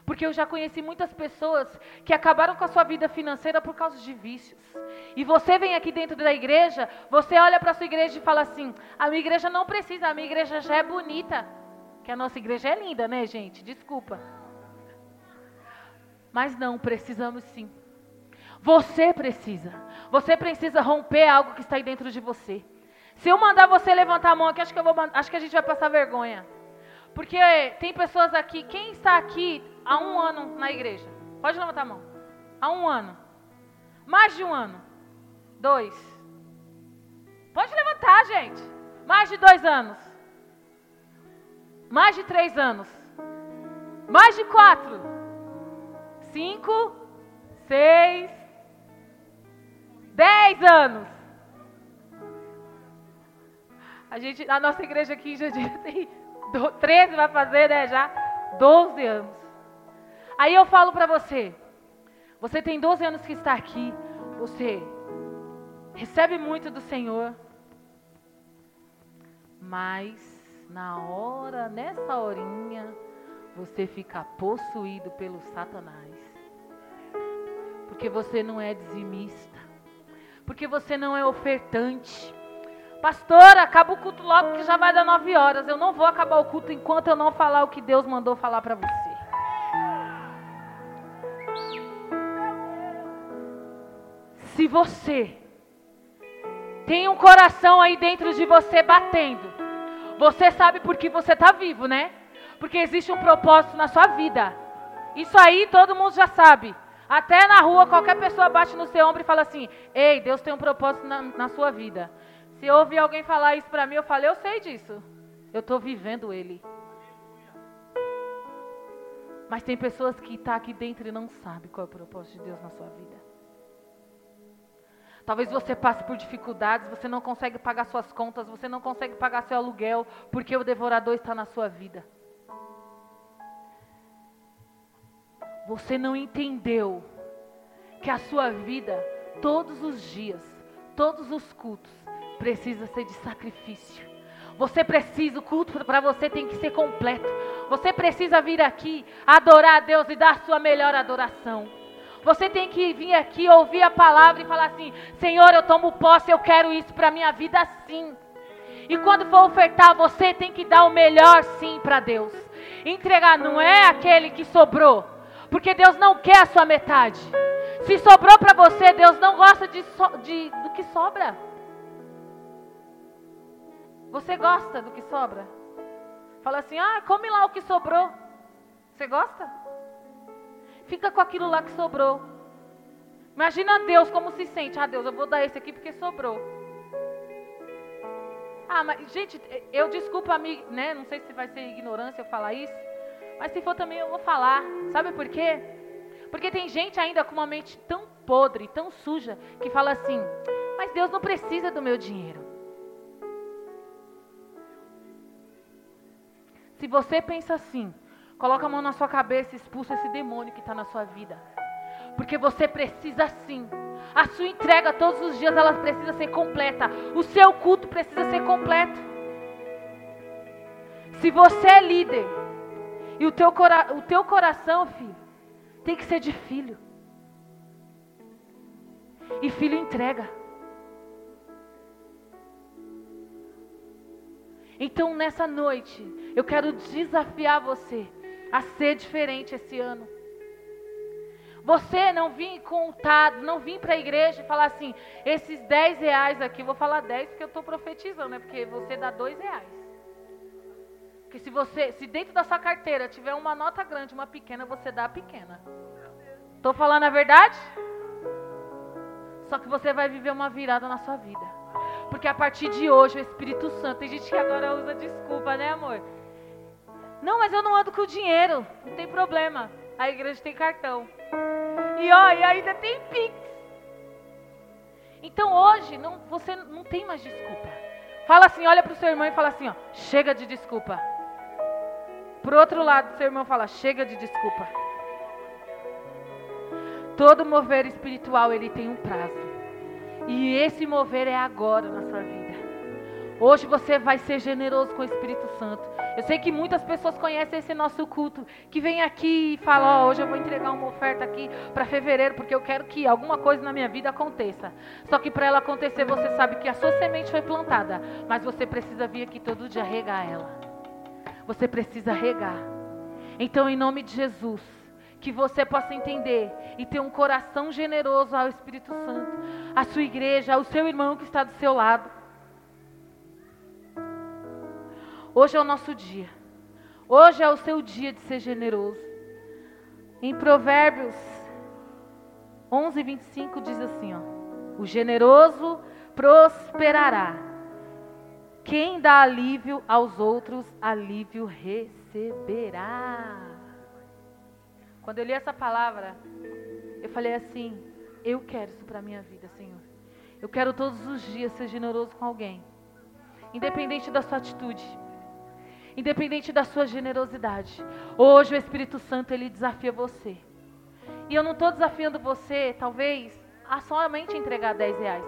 Porque eu já conheci muitas pessoas que acabaram com a sua vida financeira por causa de vícios. E você vem aqui dentro da igreja, você olha para a sua igreja e fala assim: a minha igreja não precisa, a minha igreja já é bonita. Que a nossa igreja é linda, né, gente? Desculpa. Mas não, precisamos sim. Você precisa. Você precisa romper algo que está aí dentro de você. Se eu mandar você levantar a mão aqui, acho que, eu vou, acho que a gente vai passar vergonha. Porque tem pessoas aqui, quem está aqui há um ano na igreja? Pode levantar a mão. Há um ano. Mais de um ano. Dois. Pode levantar, gente. Mais de dois anos. Mais de três anos. Mais de quatro. Cinco. Seis. Dez anos. A gente, a nossa igreja aqui já tem 13 vai fazer, né, já 12 anos. Aí eu falo para você, você tem 12 anos que está aqui, você recebe muito do Senhor, mas na hora, nessa horinha, você fica possuído pelo Satanás. Porque você não é dizimista. Porque você não é ofertante Pastora, acaba o culto logo que já vai dar nove horas. Eu não vou acabar o culto enquanto eu não falar o que Deus mandou falar para você. Se você tem um coração aí dentro de você batendo, você sabe por que você está vivo, né? Porque existe um propósito na sua vida. Isso aí todo mundo já sabe. Até na rua, qualquer pessoa bate no seu ombro e fala assim: Ei, Deus tem um propósito na, na sua vida. Se eu ouvir alguém falar isso para mim, eu falei: Eu sei disso. Eu estou vivendo ele. Mas tem pessoas que estão tá aqui dentro e não sabem qual é o propósito de Deus na sua vida. Talvez você passe por dificuldades, você não consegue pagar suas contas, você não consegue pagar seu aluguel, porque o devorador está na sua vida. Você não entendeu que a sua vida, todos os dias, todos os cultos, precisa ser de sacrifício. Você precisa, o culto para você tem que ser completo. Você precisa vir aqui adorar a Deus e dar a sua melhor adoração. Você tem que vir aqui ouvir a palavra e falar assim: Senhor, eu tomo posse, eu quero isso para minha vida sim. E quando for ofertar, você tem que dar o melhor sim para Deus. Entregar não é aquele que sobrou, porque Deus não quer a sua metade. Se sobrou para você, Deus não gosta de, so, de, do que sobra. Você gosta do que sobra? Fala assim: ah, come lá o que sobrou. Você gosta? Fica com aquilo lá que sobrou. Imagina Deus como se sente. Ah, Deus, eu vou dar esse aqui porque sobrou. Ah, mas, gente, eu desculpa a mim, né? Não sei se vai ser ignorância eu falar isso. Mas se for também eu vou falar. Sabe por quê? Porque tem gente ainda com uma mente tão podre, tão suja, que fala assim: Mas Deus não precisa do meu dinheiro. Se você pensa assim, coloca a mão na sua cabeça e expulsa esse demônio que está na sua vida. Porque você precisa sim. A sua entrega todos os dias ela precisa ser completa. O seu culto precisa ser completo. Se você é líder e o teu, cora o teu coração, filho, tem que ser de filho. E filho entrega. Então nessa noite, eu quero desafiar você a ser diferente esse ano. Você não vir contado, não vir para a igreja e falar assim, esses 10 reais aqui, vou falar 10 porque eu estou profetizando, né? Porque você dá 2 reais. Porque se você, se dentro da sua carteira tiver uma nota grande, uma pequena, você dá a pequena. Estou falando a verdade? Só que você vai viver uma virada na sua vida. Porque a partir de hoje o Espírito Santo, tem gente que agora usa desculpa, né, amor? Não, mas eu não ando com dinheiro, não tem problema. A igreja tem cartão. E ó, e ainda tem Pix. Então hoje não, você não tem mais desculpa. Fala assim, olha para o seu irmão e fala assim, ó, chega de desculpa. Pro outro lado, seu irmão fala, chega de desculpa. Todo mover espiritual ele tem um prazo. E esse mover é agora na sua vida. Hoje você vai ser generoso com o Espírito Santo. Eu sei que muitas pessoas conhecem esse nosso culto, que vem aqui e fala, oh, hoje eu vou entregar uma oferta aqui para fevereiro, porque eu quero que alguma coisa na minha vida aconteça. Só que para ela acontecer, você sabe que a sua semente foi plantada, mas você precisa vir aqui todo dia regar ela. Você precisa regar. Então, em nome de Jesus, que você possa entender e ter um coração generoso ao Espírito Santo, à sua igreja, ao seu irmão que está do seu lado. Hoje é o nosso dia. Hoje é o seu dia de ser generoso. Em Provérbios 11, 25 diz assim: ó, O generoso prosperará. Quem dá alívio aos outros, alívio receberá. Quando eu li essa palavra, eu falei assim: eu quero isso para a minha vida, Senhor. Eu quero todos os dias ser generoso com alguém, independente da sua atitude, independente da sua generosidade. Hoje o Espírito Santo ele desafia você. E eu não estou desafiando você, talvez, a somente entregar 10 reais.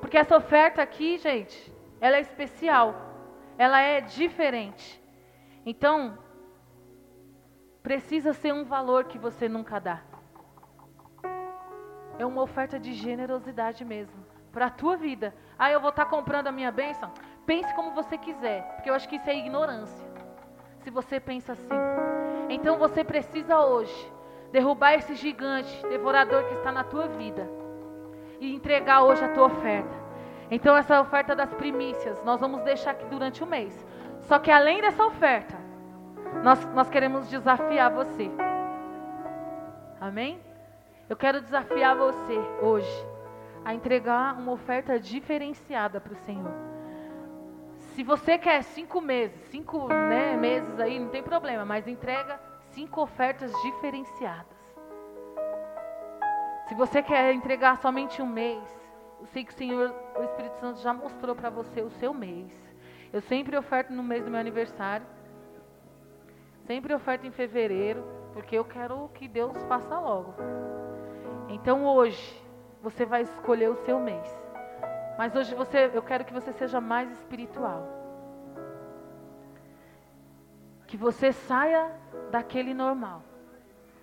Porque essa oferta aqui, gente, ela é especial. Ela é diferente. Então, precisa ser um valor que você nunca dá. É uma oferta de generosidade mesmo. para a tua vida. Ah, eu vou estar comprando a minha bênção. Pense como você quiser, porque eu acho que isso é ignorância. Se você pensa assim. Então você precisa hoje derrubar esse gigante devorador que está na tua vida e entregar hoje a tua oferta. Então essa oferta das primícias, nós vamos deixar aqui durante o mês. Só que além dessa oferta, nós, nós queremos desafiar você. Amém? Eu quero desafiar você hoje a entregar uma oferta diferenciada para o Senhor. Se você quer cinco meses, cinco né, meses aí, não tem problema, mas entrega cinco ofertas diferenciadas. Se você quer entregar somente um mês, sei que o Senhor, o Espírito Santo já mostrou para você o seu mês. Eu sempre oferto no mês do meu aniversário. Sempre oferto em fevereiro, porque eu quero que Deus faça logo. Então hoje, você vai escolher o seu mês. Mas hoje você, eu quero que você seja mais espiritual. Que você saia daquele normal.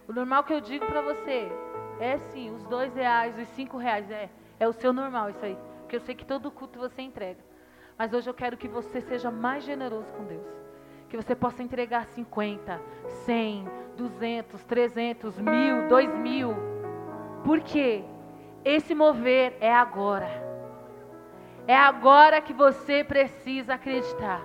O normal que eu digo para você é sim, os dois reais, os cinco reais, é, é o seu normal isso aí. Porque eu sei que todo culto você entrega. Mas hoje eu quero que você seja mais generoso com Deus. Que você possa entregar 50, 100, 200, 300, mil, dois mil. Por quê? Esse mover é agora. É agora que você precisa acreditar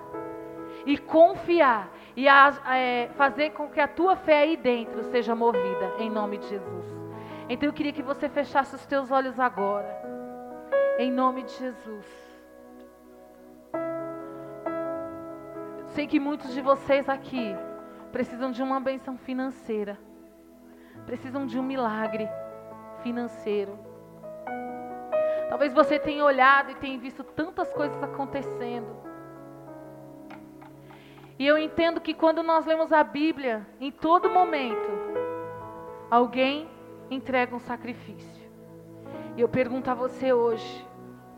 e confiar e a, é, fazer com que a tua fé aí dentro seja movida em nome de Jesus. Então eu queria que você fechasse os teus olhos agora, em nome de Jesus. Sei que muitos de vocês aqui precisam de uma benção financeira, precisam de um milagre financeiro. Talvez você tenha olhado e tenha visto tantas coisas acontecendo. E eu entendo que quando nós lemos a Bíblia, em todo momento, alguém entrega um sacrifício. E eu pergunto a você hoje: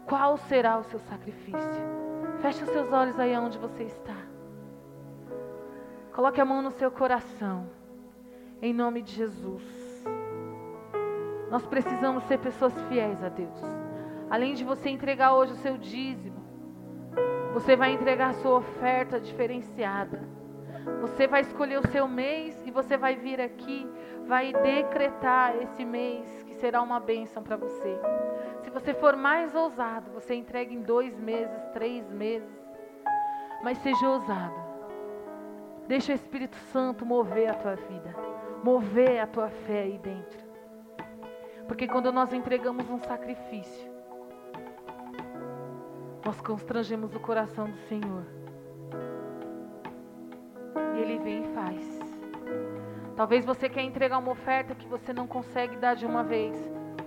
qual será o seu sacrifício? Feche os seus olhos aí onde você está. Coloque a mão no seu coração. Em nome de Jesus. Nós precisamos ser pessoas fiéis a Deus. Além de você entregar hoje o seu dízimo, você vai entregar a sua oferta diferenciada. Você vai escolher o seu mês e você vai vir aqui, vai decretar esse mês que será uma bênção para você. Se você for mais ousado, você entrega em dois meses, três meses. Mas seja ousado. Deixa o Espírito Santo mover a tua vida, mover a tua fé aí dentro. Porque quando nós entregamos um sacrifício, nós constrangemos o coração do Senhor. E Ele vem e faz. Talvez você quer entregar uma oferta que você não consegue dar de uma vez.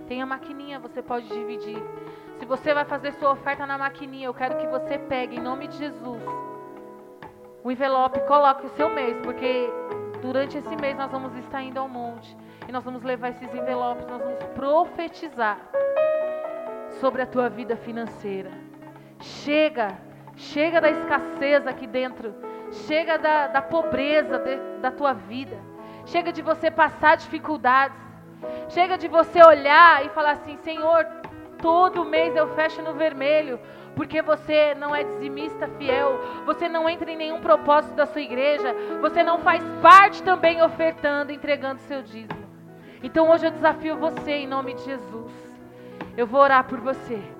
Tem a maquininha, você pode dividir. Se você vai fazer sua oferta na maquininha, eu quero que você pegue em nome de Jesus o envelope, coloque o seu mês, porque durante esse mês nós vamos estar indo ao monte e nós vamos levar esses envelopes, nós vamos profetizar sobre a tua vida financeira. Chega, chega da escassez aqui dentro, chega da, da pobreza de, da tua vida, chega de você passar dificuldades, chega de você olhar e falar assim: Senhor, todo mês eu fecho no vermelho, porque você não é dizimista fiel, você não entra em nenhum propósito da sua igreja, você não faz parte também ofertando, entregando seu dízimo. Então hoje eu desafio você em nome de Jesus. Eu vou orar por você.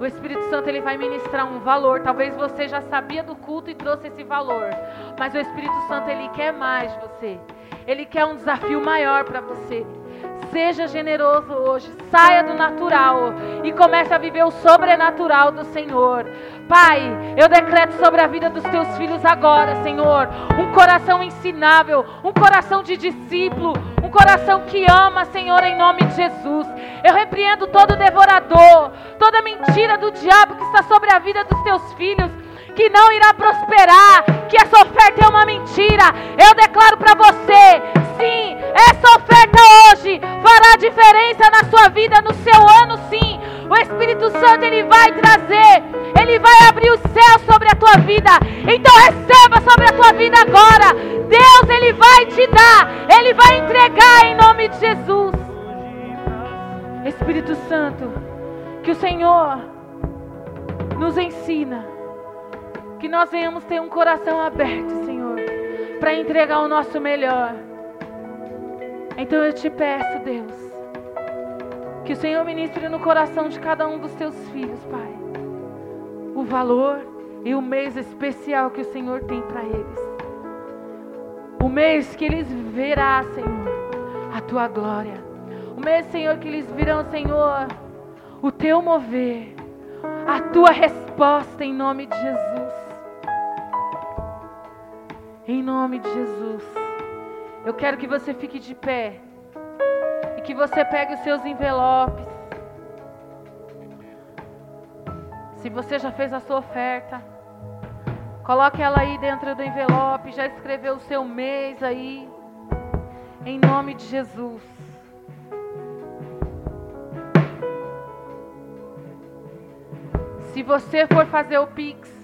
O Espírito Santo ele vai ministrar um valor. Talvez você já sabia do culto e trouxe esse valor, mas o Espírito Santo ele quer mais de você. Ele quer um desafio maior para você. Seja generoso hoje, saia do natural e comece a viver o sobrenatural do Senhor. Pai, eu decreto sobre a vida dos teus filhos agora, Senhor, um coração ensinável, um coração de discípulo, um coração que ama, Senhor, em nome de Jesus. Eu repreendo todo devorador, toda mentira do diabo que está sobre a vida dos teus filhos que não irá prosperar, que essa oferta é uma mentira. Eu declaro para você, sim, essa oferta hoje fará diferença na sua vida, no seu ano, sim. O Espírito Santo ele vai trazer, ele vai abrir o céu sobre a tua vida. Então receba sobre a tua vida agora. Deus ele vai te dar, ele vai entregar em nome de Jesus. Espírito Santo, que Que o Senhor nos ensina. Que nós venhamos ter um coração aberto, Senhor, para entregar o nosso melhor. Então eu te peço, Deus, que o Senhor ministre no coração de cada um dos teus filhos, Pai, o valor e o mês especial que o Senhor tem para eles. O mês que eles verá, Senhor, a tua glória. O mês, Senhor, que eles virão, Senhor, o teu mover, a tua resposta em nome de Jesus. Em nome de Jesus. Eu quero que você fique de pé e que você pegue os seus envelopes. Se você já fez a sua oferta, coloque ela aí dentro do envelope, já escreveu o seu mês aí. Em nome de Jesus. Se você for fazer o Pix,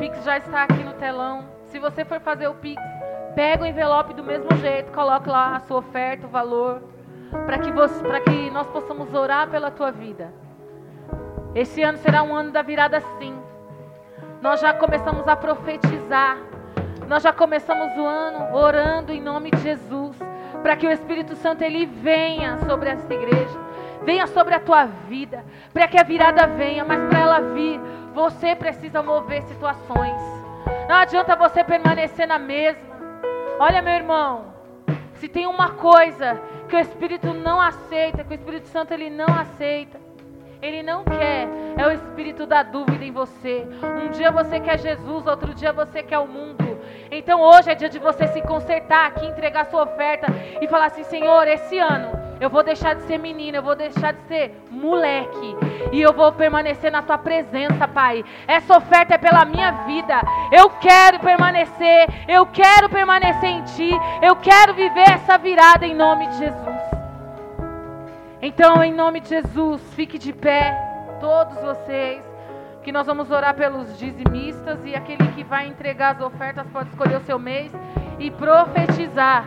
Pix já está aqui no telão. Se você for fazer o Pix, pega o envelope do mesmo jeito, coloque lá a sua oferta, o valor, para que, você, que nós possamos orar pela tua vida. Esse ano será um ano da virada sim. Nós já começamos a profetizar. Nós já começamos o ano orando em nome de Jesus, para que o Espírito Santo ele venha sobre essa igreja, venha sobre a tua vida, para que a virada venha, mas para ela vir, você precisa mover situações. Não adianta você permanecer na mesma. Olha, meu irmão, se tem uma coisa que o Espírito não aceita, que o Espírito Santo ele não aceita, ele não quer, é o espírito da dúvida em você. Um dia você quer Jesus, outro dia você quer o mundo. Então hoje é dia de você se consertar aqui, entregar sua oferta e falar assim: Senhor, esse ano eu vou deixar de ser menina, eu vou deixar de ser moleque e eu vou permanecer na tua presença, Pai. Essa oferta é pela minha vida. Eu quero permanecer, eu quero permanecer em Ti, eu quero viver essa virada em nome de Jesus. Então, em nome de Jesus, fique de pé, todos vocês, que nós vamos orar pelos dizimistas e aquele que vai entregar as ofertas pode escolher o seu mês e profetizar.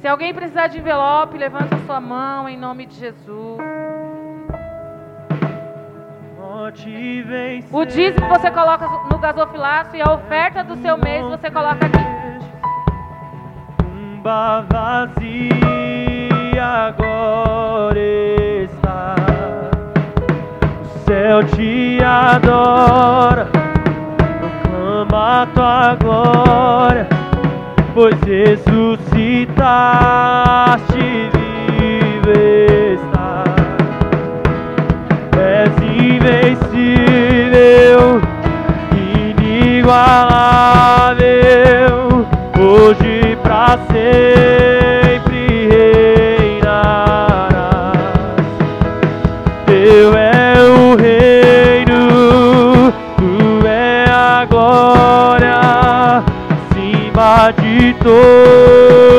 Se alguém precisar de envelope, levanta a sua mão em nome de Jesus. O dízimo você coloca no gasofilaço e a oferta do seu mês você coloca aqui. Vazia agora céu te adora, proclama a tua glória, pois ressuscitaste vivo estás. És invencível, inigualável, hoje pra sempre de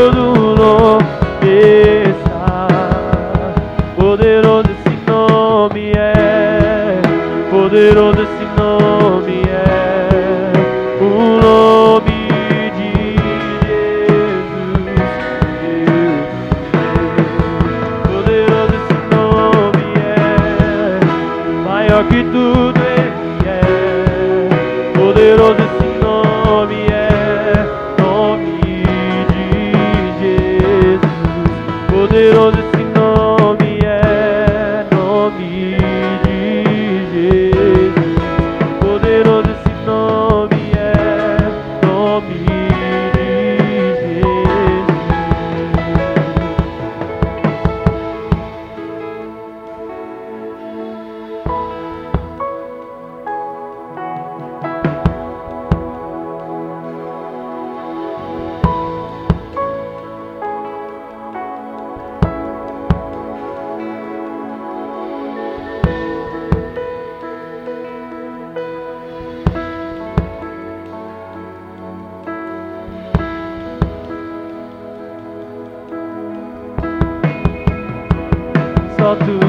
Só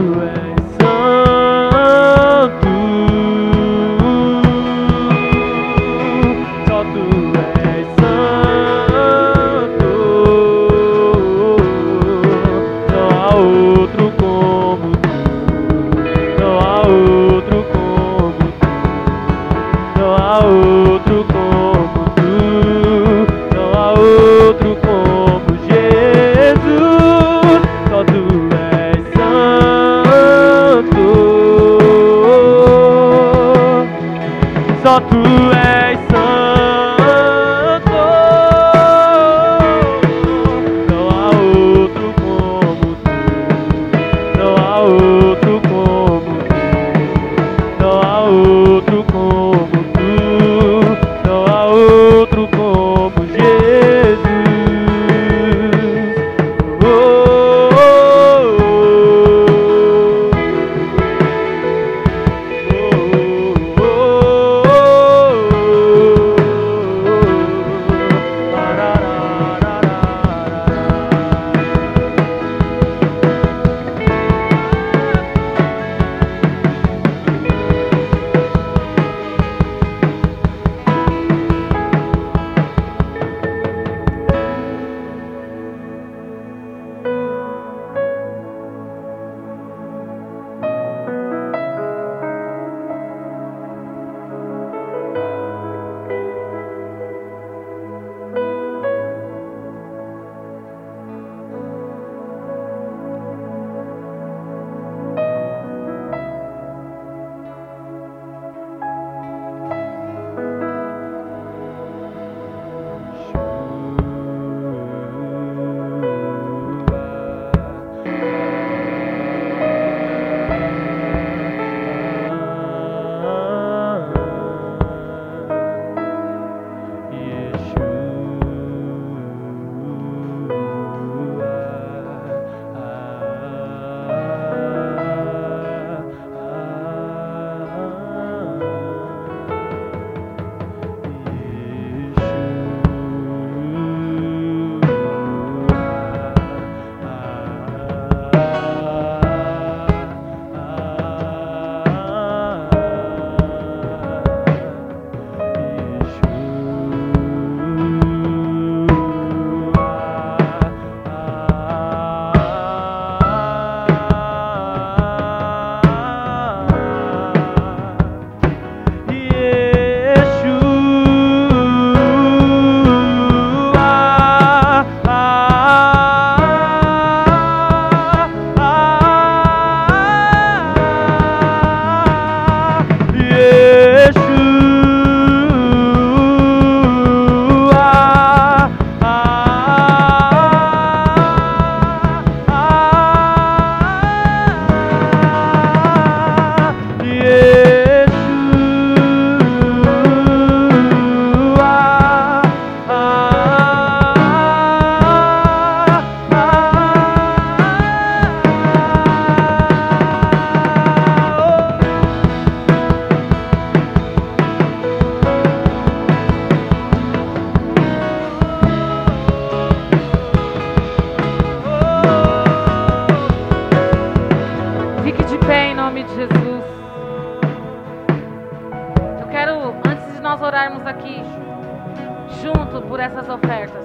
junto por essas ofertas,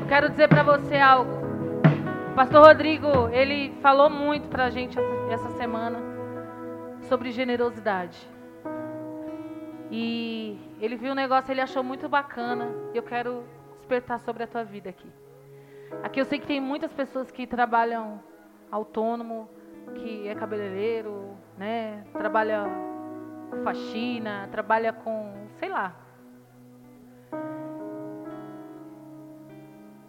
eu quero dizer para você algo. O pastor Rodrigo, ele falou muito pra gente essa- semana sobre generosidade. E ele viu um negócio, ele achou muito bacana. E eu quero despertar sobre a tua vida aqui. Aqui eu sei que tem muitas pessoas que trabalham autônomo, que é cabeleireiro, né? Trabalha com faxina, trabalha com, sei lá.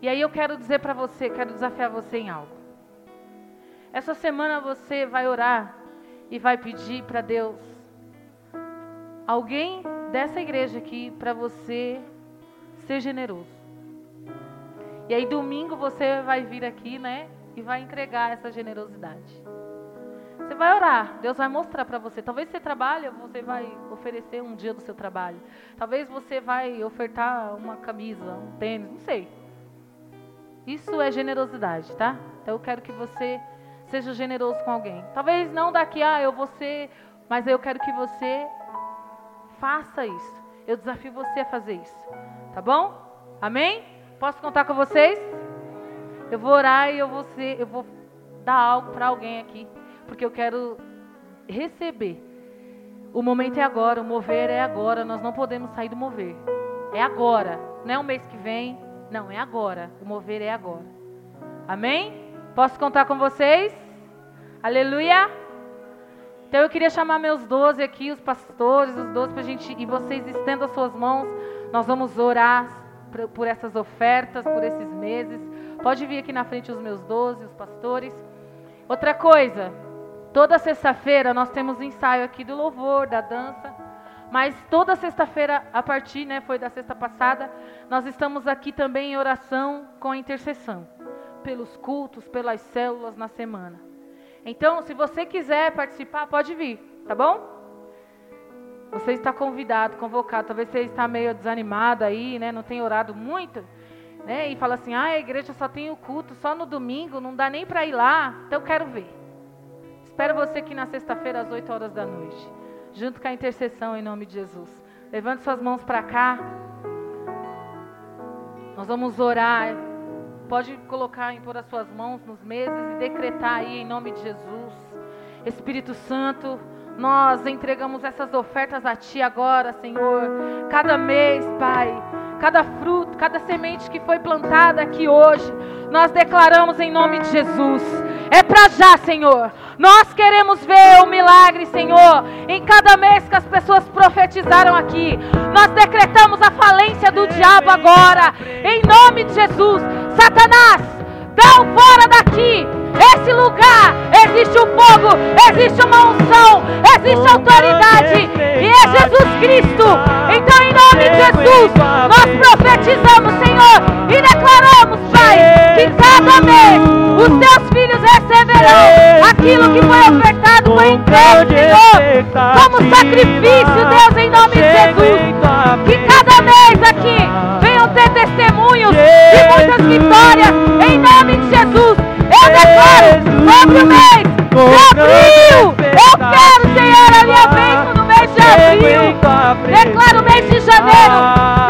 E aí eu quero dizer para você, quero desafiar você em algo. Essa semana você vai orar e vai pedir para Deus alguém dessa igreja aqui para você ser generoso. E aí domingo você vai vir aqui, né? E vai entregar essa generosidade. Você vai orar, Deus vai mostrar para você. Talvez você trabalhe, você vai oferecer um dia do seu trabalho. Talvez você vai ofertar uma camisa, um tênis, não sei. Isso é generosidade, tá? Então eu quero que você seja generoso com alguém. Talvez não daqui, ah, eu vou ser, mas eu quero que você faça isso. Eu desafio você a fazer isso. Tá bom? Amém? Posso contar com vocês? Eu vou orar e eu vou ser, eu vou dar algo para alguém aqui, porque eu quero receber. O momento é agora, o mover é agora, nós não podemos sair do mover. É agora, não é o mês que vem, não, é agora. O mover é agora. Amém? Posso contar com vocês? Aleluia! Então eu queria chamar meus doze aqui, os pastores, os doze, para a gente, e vocês estendam as suas mãos. Nós vamos orar por, essas ofertas, por esses meses. Pode vir aqui na frente os meus doze, os pastores. Outra coisa, toda sexta-feira nós temos ensaio aqui do louvor, da dança. Mas toda sexta-feira, a partir, né, foi da sexta passada, nós estamos aqui também em oração com a intercessão, pelos cultos, pelas células na semana. Então, se você quiser participar, pode vir, tá bom? Você está convidado, convocado. Talvez você está meio desanimado aí, né? Não tem orado muito, né? E fala assim: "Ah, a igreja só tem o culto só no domingo, não dá nem para ir lá". Então quero ver. Espero você aqui na sexta-feira às 8 horas da noite junto com a intercessão em nome de Jesus. Levante suas mãos para cá. Nós vamos orar. Pode colocar, impor as suas mãos nos meses e decretar aí em nome de Jesus. Espírito Santo, nós entregamos essas ofertas a Ti agora, Senhor. Cada mês, Pai. Cada fruto, cada semente que foi plantada aqui hoje, nós declaramos em nome de Jesus. É para já, Senhor. Nós queremos ver o milagre, Senhor, em cada mês que as pessoas profetizaram aqui. Nós decretamos a falência do diabo agora, em nome de Jesus. Satanás, dá fora daqui. Esse lugar existe um fogo, existe uma unção, existe autoridade e é Jesus Cristo. Então, em nome de Jesus, nós profetizamos, Senhor, e declaramos, Pai, que cada mês os teus filhos receberão aquilo que foi ofertado, foi entregue, Senhor, como sacrifício, Deus, em nome de Jesus. Que cada mês aqui venham ter testemunhos de muitas vitórias, em nome de Jesus. Declaro sobre o mês de abril. Eu quero, Senhor, a minha bênção no mês de abril. Declaro o mês de janeiro,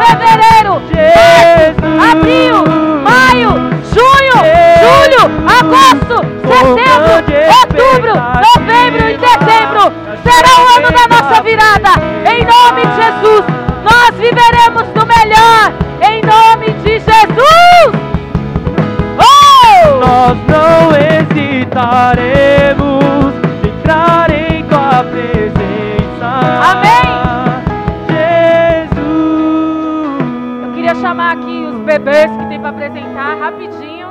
fevereiro, março, abril, maio, junho, julho, agosto, setembro, outubro, novembro e dezembro. Será o ano da nossa virada. Em nome de Jesus, nós viveremos no melhor. Em nome de Jesus. Nós não hesitaremos de entrar em tua presença. Amém. Jesus. Eu queria chamar aqui os bebês que tem para apresentar rapidinho.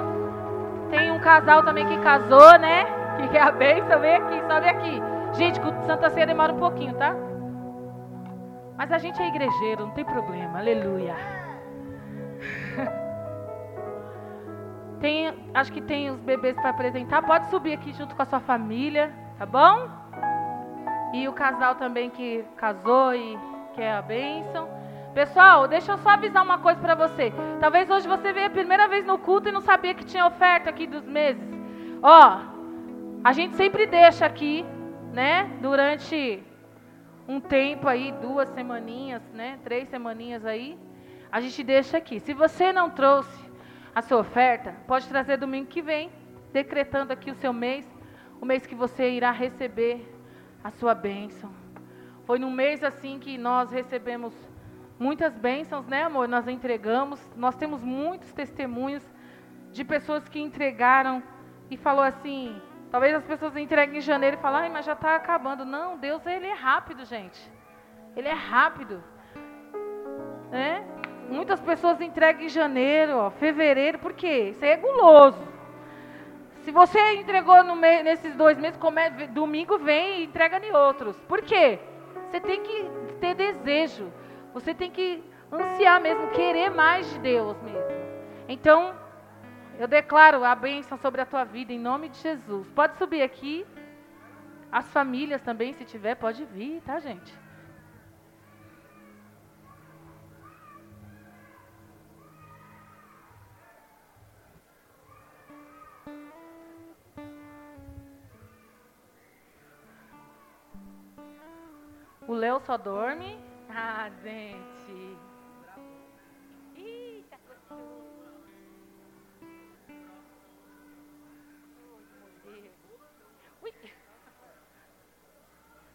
Tem um casal também que casou, né? Que é a bênção. Vem aqui, sobe aqui. Gente, com Santa Ceia demora um pouquinho, tá? Mas a gente é igrejeiro, não tem problema. Aleluia. Tem, acho que tem os bebês para apresentar. Pode subir aqui junto com a sua família, tá bom? E o casal também que casou e quer a bênção. Pessoal, deixa eu só avisar uma coisa para você. Talvez hoje você veio a primeira vez no culto e não sabia que tinha oferta aqui dos meses. Ó, a gente sempre deixa aqui, né? Durante um tempo aí, duas semaninhas, né? Três semaninhas aí. A gente deixa aqui. Se você não trouxe a sua oferta, pode trazer domingo que vem, decretando aqui o seu mês, o mês que você irá receber a sua bênção. Foi num mês assim que nós recebemos muitas bênçãos, né, amor? Nós entregamos. Nós temos muitos testemunhos de pessoas que entregaram e falou assim. Talvez as pessoas entreguem em janeiro e falem, ai, mas já está acabando. Não, Deus, ele é rápido, gente. Ele é rápido. Né? Muitas pessoas entregam em janeiro, ó, fevereiro, por quê? Isso aí é guloso. Se você entregou nesses dois meses, come domingo vem e entrega em outros. Por quê? Você tem que ter desejo. Você tem que ansiar mesmo, querer mais de Deus mesmo. Então, eu declaro a bênção sobre a tua vida em nome de Jesus. Pode subir aqui. As famílias também, se tiver, pode vir, tá, gente? O Léo só dorme. Ah, gente.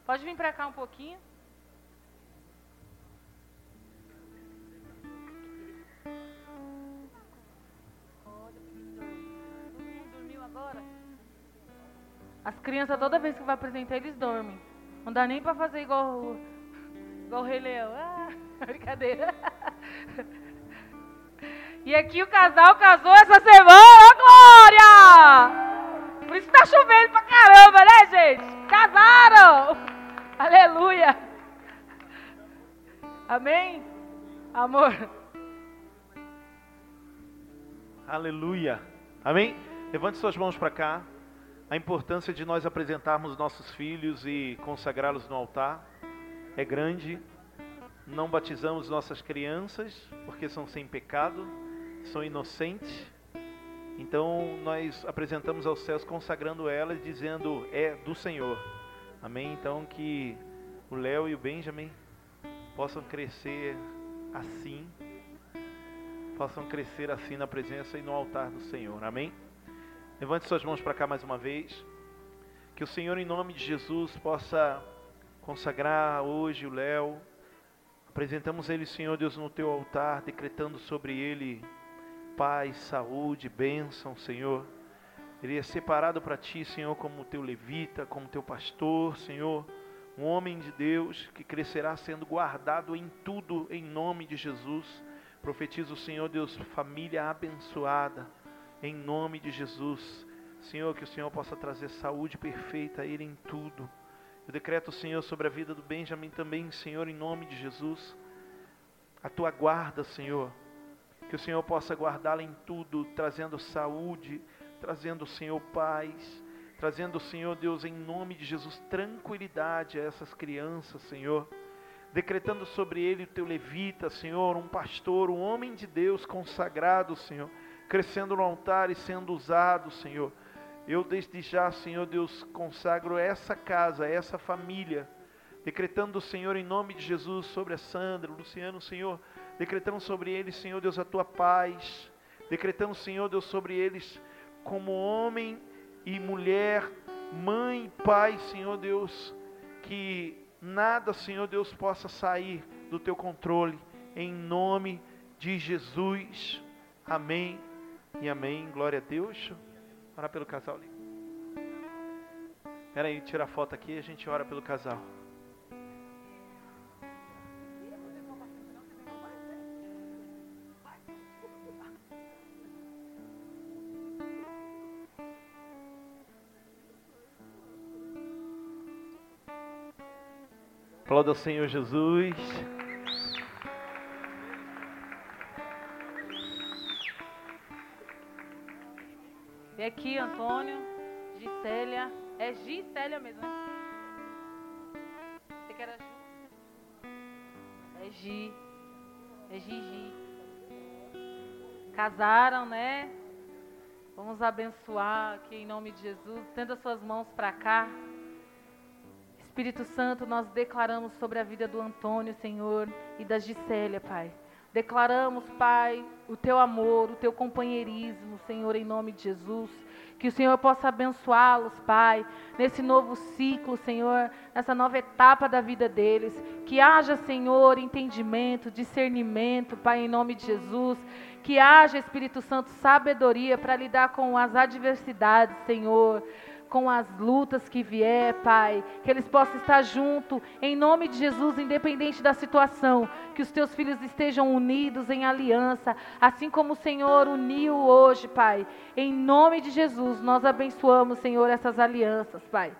Pode vir pra cá um pouquinho. As crianças, toda vez que vai apresentar, eles dormem. Não dá nem pra fazer igual, o- igual o Rei Leão. Ah, brincadeira. E aqui o casal casou essa semana, Glória! Por isso tá chovendo pra caramba, né, gente? Casaram! Aleluia! Amém? Amor. Aleluia. Amém? Levante suas mãos para cá. A importância de nós apresentarmos nossos filhos e consagrá-los no altar é grande. Não batizamos nossas crianças porque são sem pecado, são inocentes. Então nós apresentamos aos céus consagrando elas, dizendo é do Senhor. Amém? Então que o Léo e o Benjamin possam crescer assim, possam crescer assim na presença e no altar do Senhor. Amém? Levante suas mãos para cá mais uma vez. Que o Senhor, em nome de Jesus, possa consagrar hoje o Léo. Apresentamos ele, Senhor Deus, no teu altar, decretando sobre ele paz, saúde, bênção, Senhor. Ele é separado para ti, Senhor, como teu levita, como teu pastor, Senhor. Um homem de Deus que crescerá sendo guardado em tudo, em nome de Jesus. Profetiza o Senhor, Deus, família abençoada, em nome de Jesus. Senhor, que o Senhor possa trazer saúde perfeita a ele em tudo. Eu decreto, Senhor, sobre a vida do Benjamin também, Senhor, em nome de Jesus. A tua guarda, Senhor. Que o Senhor possa guardá-la em tudo, trazendo saúde, trazendo, Senhor, paz, trazendo, Senhor Deus, em nome de Jesus, tranquilidade a essas crianças, Senhor. Decretando sobre ele o teu levita, Senhor, um pastor, um homem de Deus consagrado, Senhor, crescendo no altar e sendo usado, Senhor. Eu desde já, Senhor Deus, consagro essa casa, essa família, decretando, Senhor, em nome de Jesus, sobre a Sandra, Luciano, Senhor, decretando sobre eles, Senhor Deus, a tua paz, decretando, Senhor Deus, sobre eles como homem e mulher, mãe, pai, Senhor Deus, que nada, Senhor Deus, possa sair do teu controle, em nome de Jesus. Amém e amém. Glória a Deus. Ora pelo casal ali. Espera aí, tira a foto aqui e a gente ora pelo casal. Aplauda ao Senhor Jesus. Vem aqui, Antônio, Gisélia. É Gisélia mesmo, né? Você que era? É Gi. É Gigi. Casaram, né? Vamos abençoar aqui em nome de Jesus. Tenda suas mãos para cá. Espírito Santo, nós declaramos sobre a vida do Antônio, Senhor, e da Gisélia, Pai. Declaramos, Pai, o teu amor, o teu companheirismo, Senhor, em nome de Jesus. Que o Senhor possa abençoá-los, Pai, nesse novo ciclo, Senhor, nessa nova etapa da vida deles. Que haja, Senhor, entendimento, discernimento, Pai, em nome de Jesus. Que haja, Espírito Santo, sabedoria para lidar com as adversidades, Senhor com as lutas que vier, Pai, que eles possam estar junto, em nome de Jesus, independente da situação, que os teus filhos estejam unidos em aliança, assim como o Senhor uniu hoje, Pai. Em nome de Jesus, nós abençoamos, Senhor, essas alianças, Pai.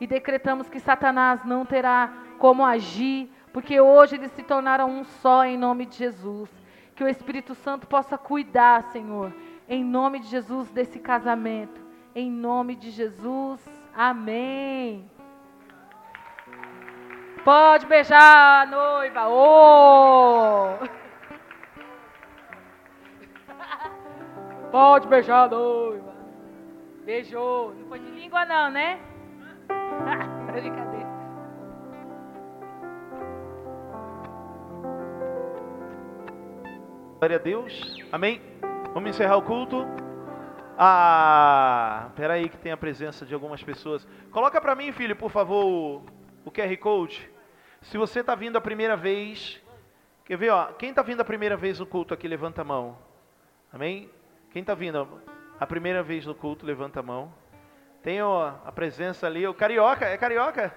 E decretamos que Satanás não terá como agir, porque hoje eles se tornaram um só em nome de Jesus. Que o Espírito Santo possa cuidar, Senhor, em nome de Jesus, desse casamento em nome de Jesus. Amém. Pode beijar a noiva. Oh! Pode beijar a noiva. Beijou. Não foi de língua não, né? Brincadeira. Glória a Deus. Amém. Vamos encerrar o culto. Ah, peraí que tem a presença de algumas pessoas. Coloca para mim, filho, por favor, o, QR Code. Se você está vindo a primeira vez, quer ver, ó, quem está vindo a primeira vez no culto aqui, levanta a mão. Amém? Quem está vindo a primeira vez no culto, levanta a mão. Tem ó, a presença ali, o Carioca, é Carioca?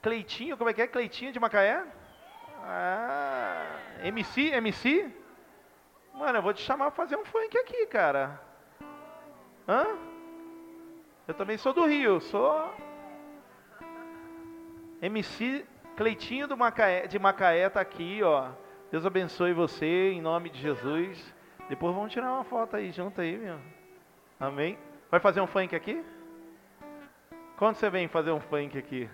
Cleitinho, como é que é? Cleitinho de Macaé? Ah, MC, MC? Mano, eu vou te chamar pra fazer um funk aqui, cara. Hã? Eu também sou do Rio, sou MC Cleitinho do Macaé, de Macaé tá aqui, ó. Deus abençoe você em nome de Jesus. Depois vamos tirar uma foto aí junto aí, meu. Amém. Vai fazer um funk aqui? Quando você vem fazer um funk aqui?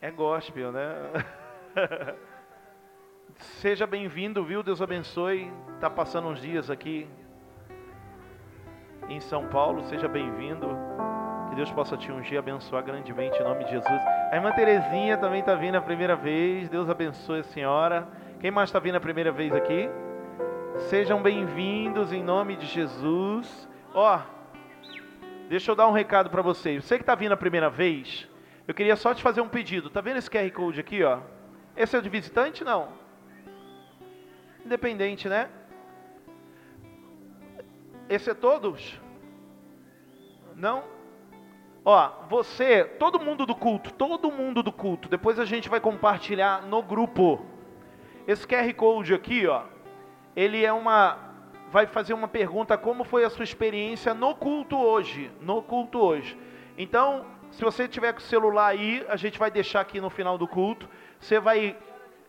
É gospel, né? Seja bem-vindo, viu? Deus abençoe. Tá passando uns dias aqui em São Paulo. Seja bem-vindo. Que Deus possa te ungir abençoar grandemente em nome de Jesus. A irmã Terezinha também está vindo a primeira vez. Deus abençoe a senhora. Quem mais está vindo a primeira vez aqui? Sejam bem-vindos em nome de Jesus. Ó, deixa eu dar um recado para vocês. Você que está vindo a primeira vez, eu queria só te fazer um pedido. Tá vendo esse QR Code aqui, ó? Esse é o de visitante? Não. Independente, né? Esse é todos? Não? Ó, você, todo mundo do culto, todo mundo do culto, depois a gente vai compartilhar no grupo. Esse QR Code aqui, ó, ele é uma vai fazer uma pergunta como foi a sua experiência no culto hoje, no culto hoje. Então, se você tiver com o celular aí, a gente vai deixar aqui no final do culto. Você vai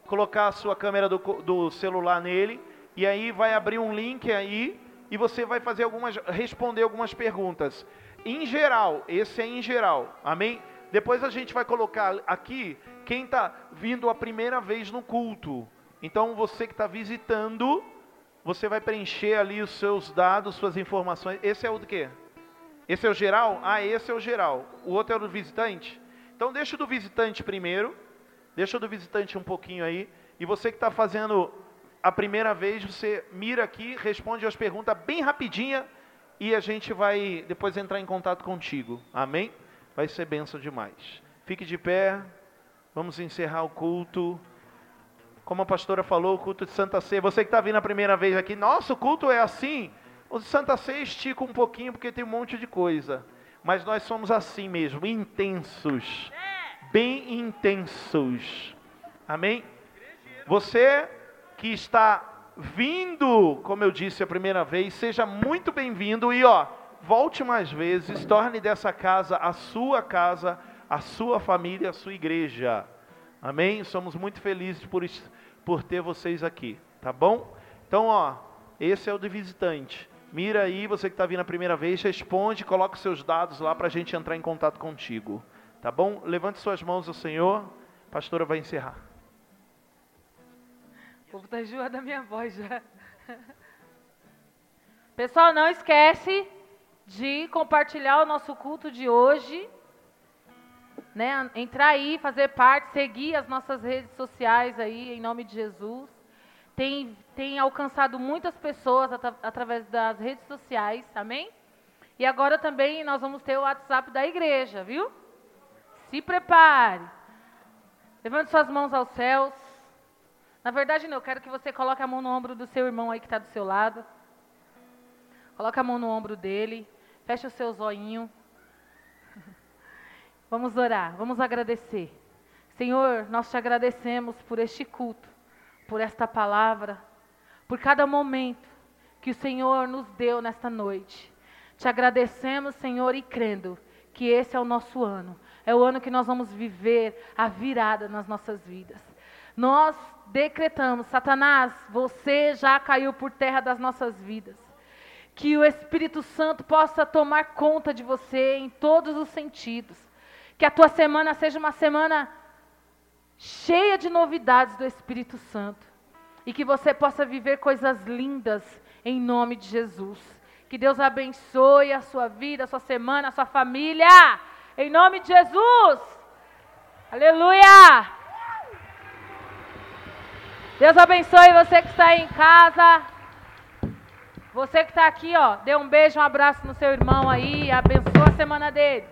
colocar a sua câmera do, do celular nele e aí vai abrir um link aí e você vai fazer algumas, responder algumas perguntas. Em geral, esse é em geral, amém? Depois a gente vai colocar aqui quem está vindo a primeira vez no culto. Então você que está visitando, você vai preencher ali os seus dados, suas informações. Esse é o do quê? Esse é o geral? Ah, esse é o geral. O outro é o do visitante? Então deixa o do visitante primeiro. Deixa o do visitante um pouquinho aí. E você que está fazendo a primeira vez, você mira aqui, responde as perguntas bem rapidinha e a gente vai depois entrar em contato contigo. Amém? Vai ser benção demais. Fique de pé. Vamos encerrar o culto. Como a pastora falou, o culto de Santa Ceia. Você que está vindo a primeira vez aqui, nossa, o culto é assim. O de Santa Ceia estica um pouquinho porque tem um monte de coisa. Mas nós somos assim mesmo, intensos. Bem intensos. Amém? Você que está vindo, como eu disse a primeira vez, seja muito bem-vindo e ó, volte mais vezes, torne dessa casa a sua casa, a sua família, a sua igreja. Amém? Somos muito felizes por, por ter vocês aqui, tá bom? Então, ó, esse é o de visitante. Mira aí, você que está vindo a primeira vez, responde, coloca os seus dados lá para a gente entrar em contato contigo. Tá bom? Levante suas mãos ao Senhor. A pastora vai encerrar. O povo está enjoando a minha voz já. Pessoal, não esquece de compartilhar o nosso culto de hoje. Né? Entrar aí, fazer parte, seguir as nossas redes sociais aí, em nome de Jesus. Tem, tem alcançado muitas pessoas at através das redes sociais, amém? E agora também nós vamos ter o WhatsApp da igreja, viu? Se prepare. Levante suas mãos aos céus. Na verdade, não, eu quero que você coloque a mão no ombro do seu irmão aí que está do seu lado. Coloque a mão no ombro dele. Feche o seu zoinho. Vamos orar, vamos agradecer. Senhor, nós te agradecemos por este culto, por esta palavra, por cada momento que o Senhor nos deu nesta noite. Te agradecemos, Senhor, e crendo que esse é o nosso ano. É o ano que nós vamos viver a virada nas nossas vidas. Nós decretamos: Satanás, você já caiu por terra das nossas vidas. Que o Espírito Santo possa tomar conta de você em todos os sentidos. Que a tua semana seja uma semana cheia de novidades do Espírito Santo. E que você possa viver coisas lindas em nome de Jesus. Que Deus abençoe a sua vida, a sua semana, a sua família. Em nome de Jesus. Aleluia. Deus abençoe você que está aí em casa. Você que está aqui, ó, dê um beijo, um abraço no seu irmão aí, abençoa a semana dele.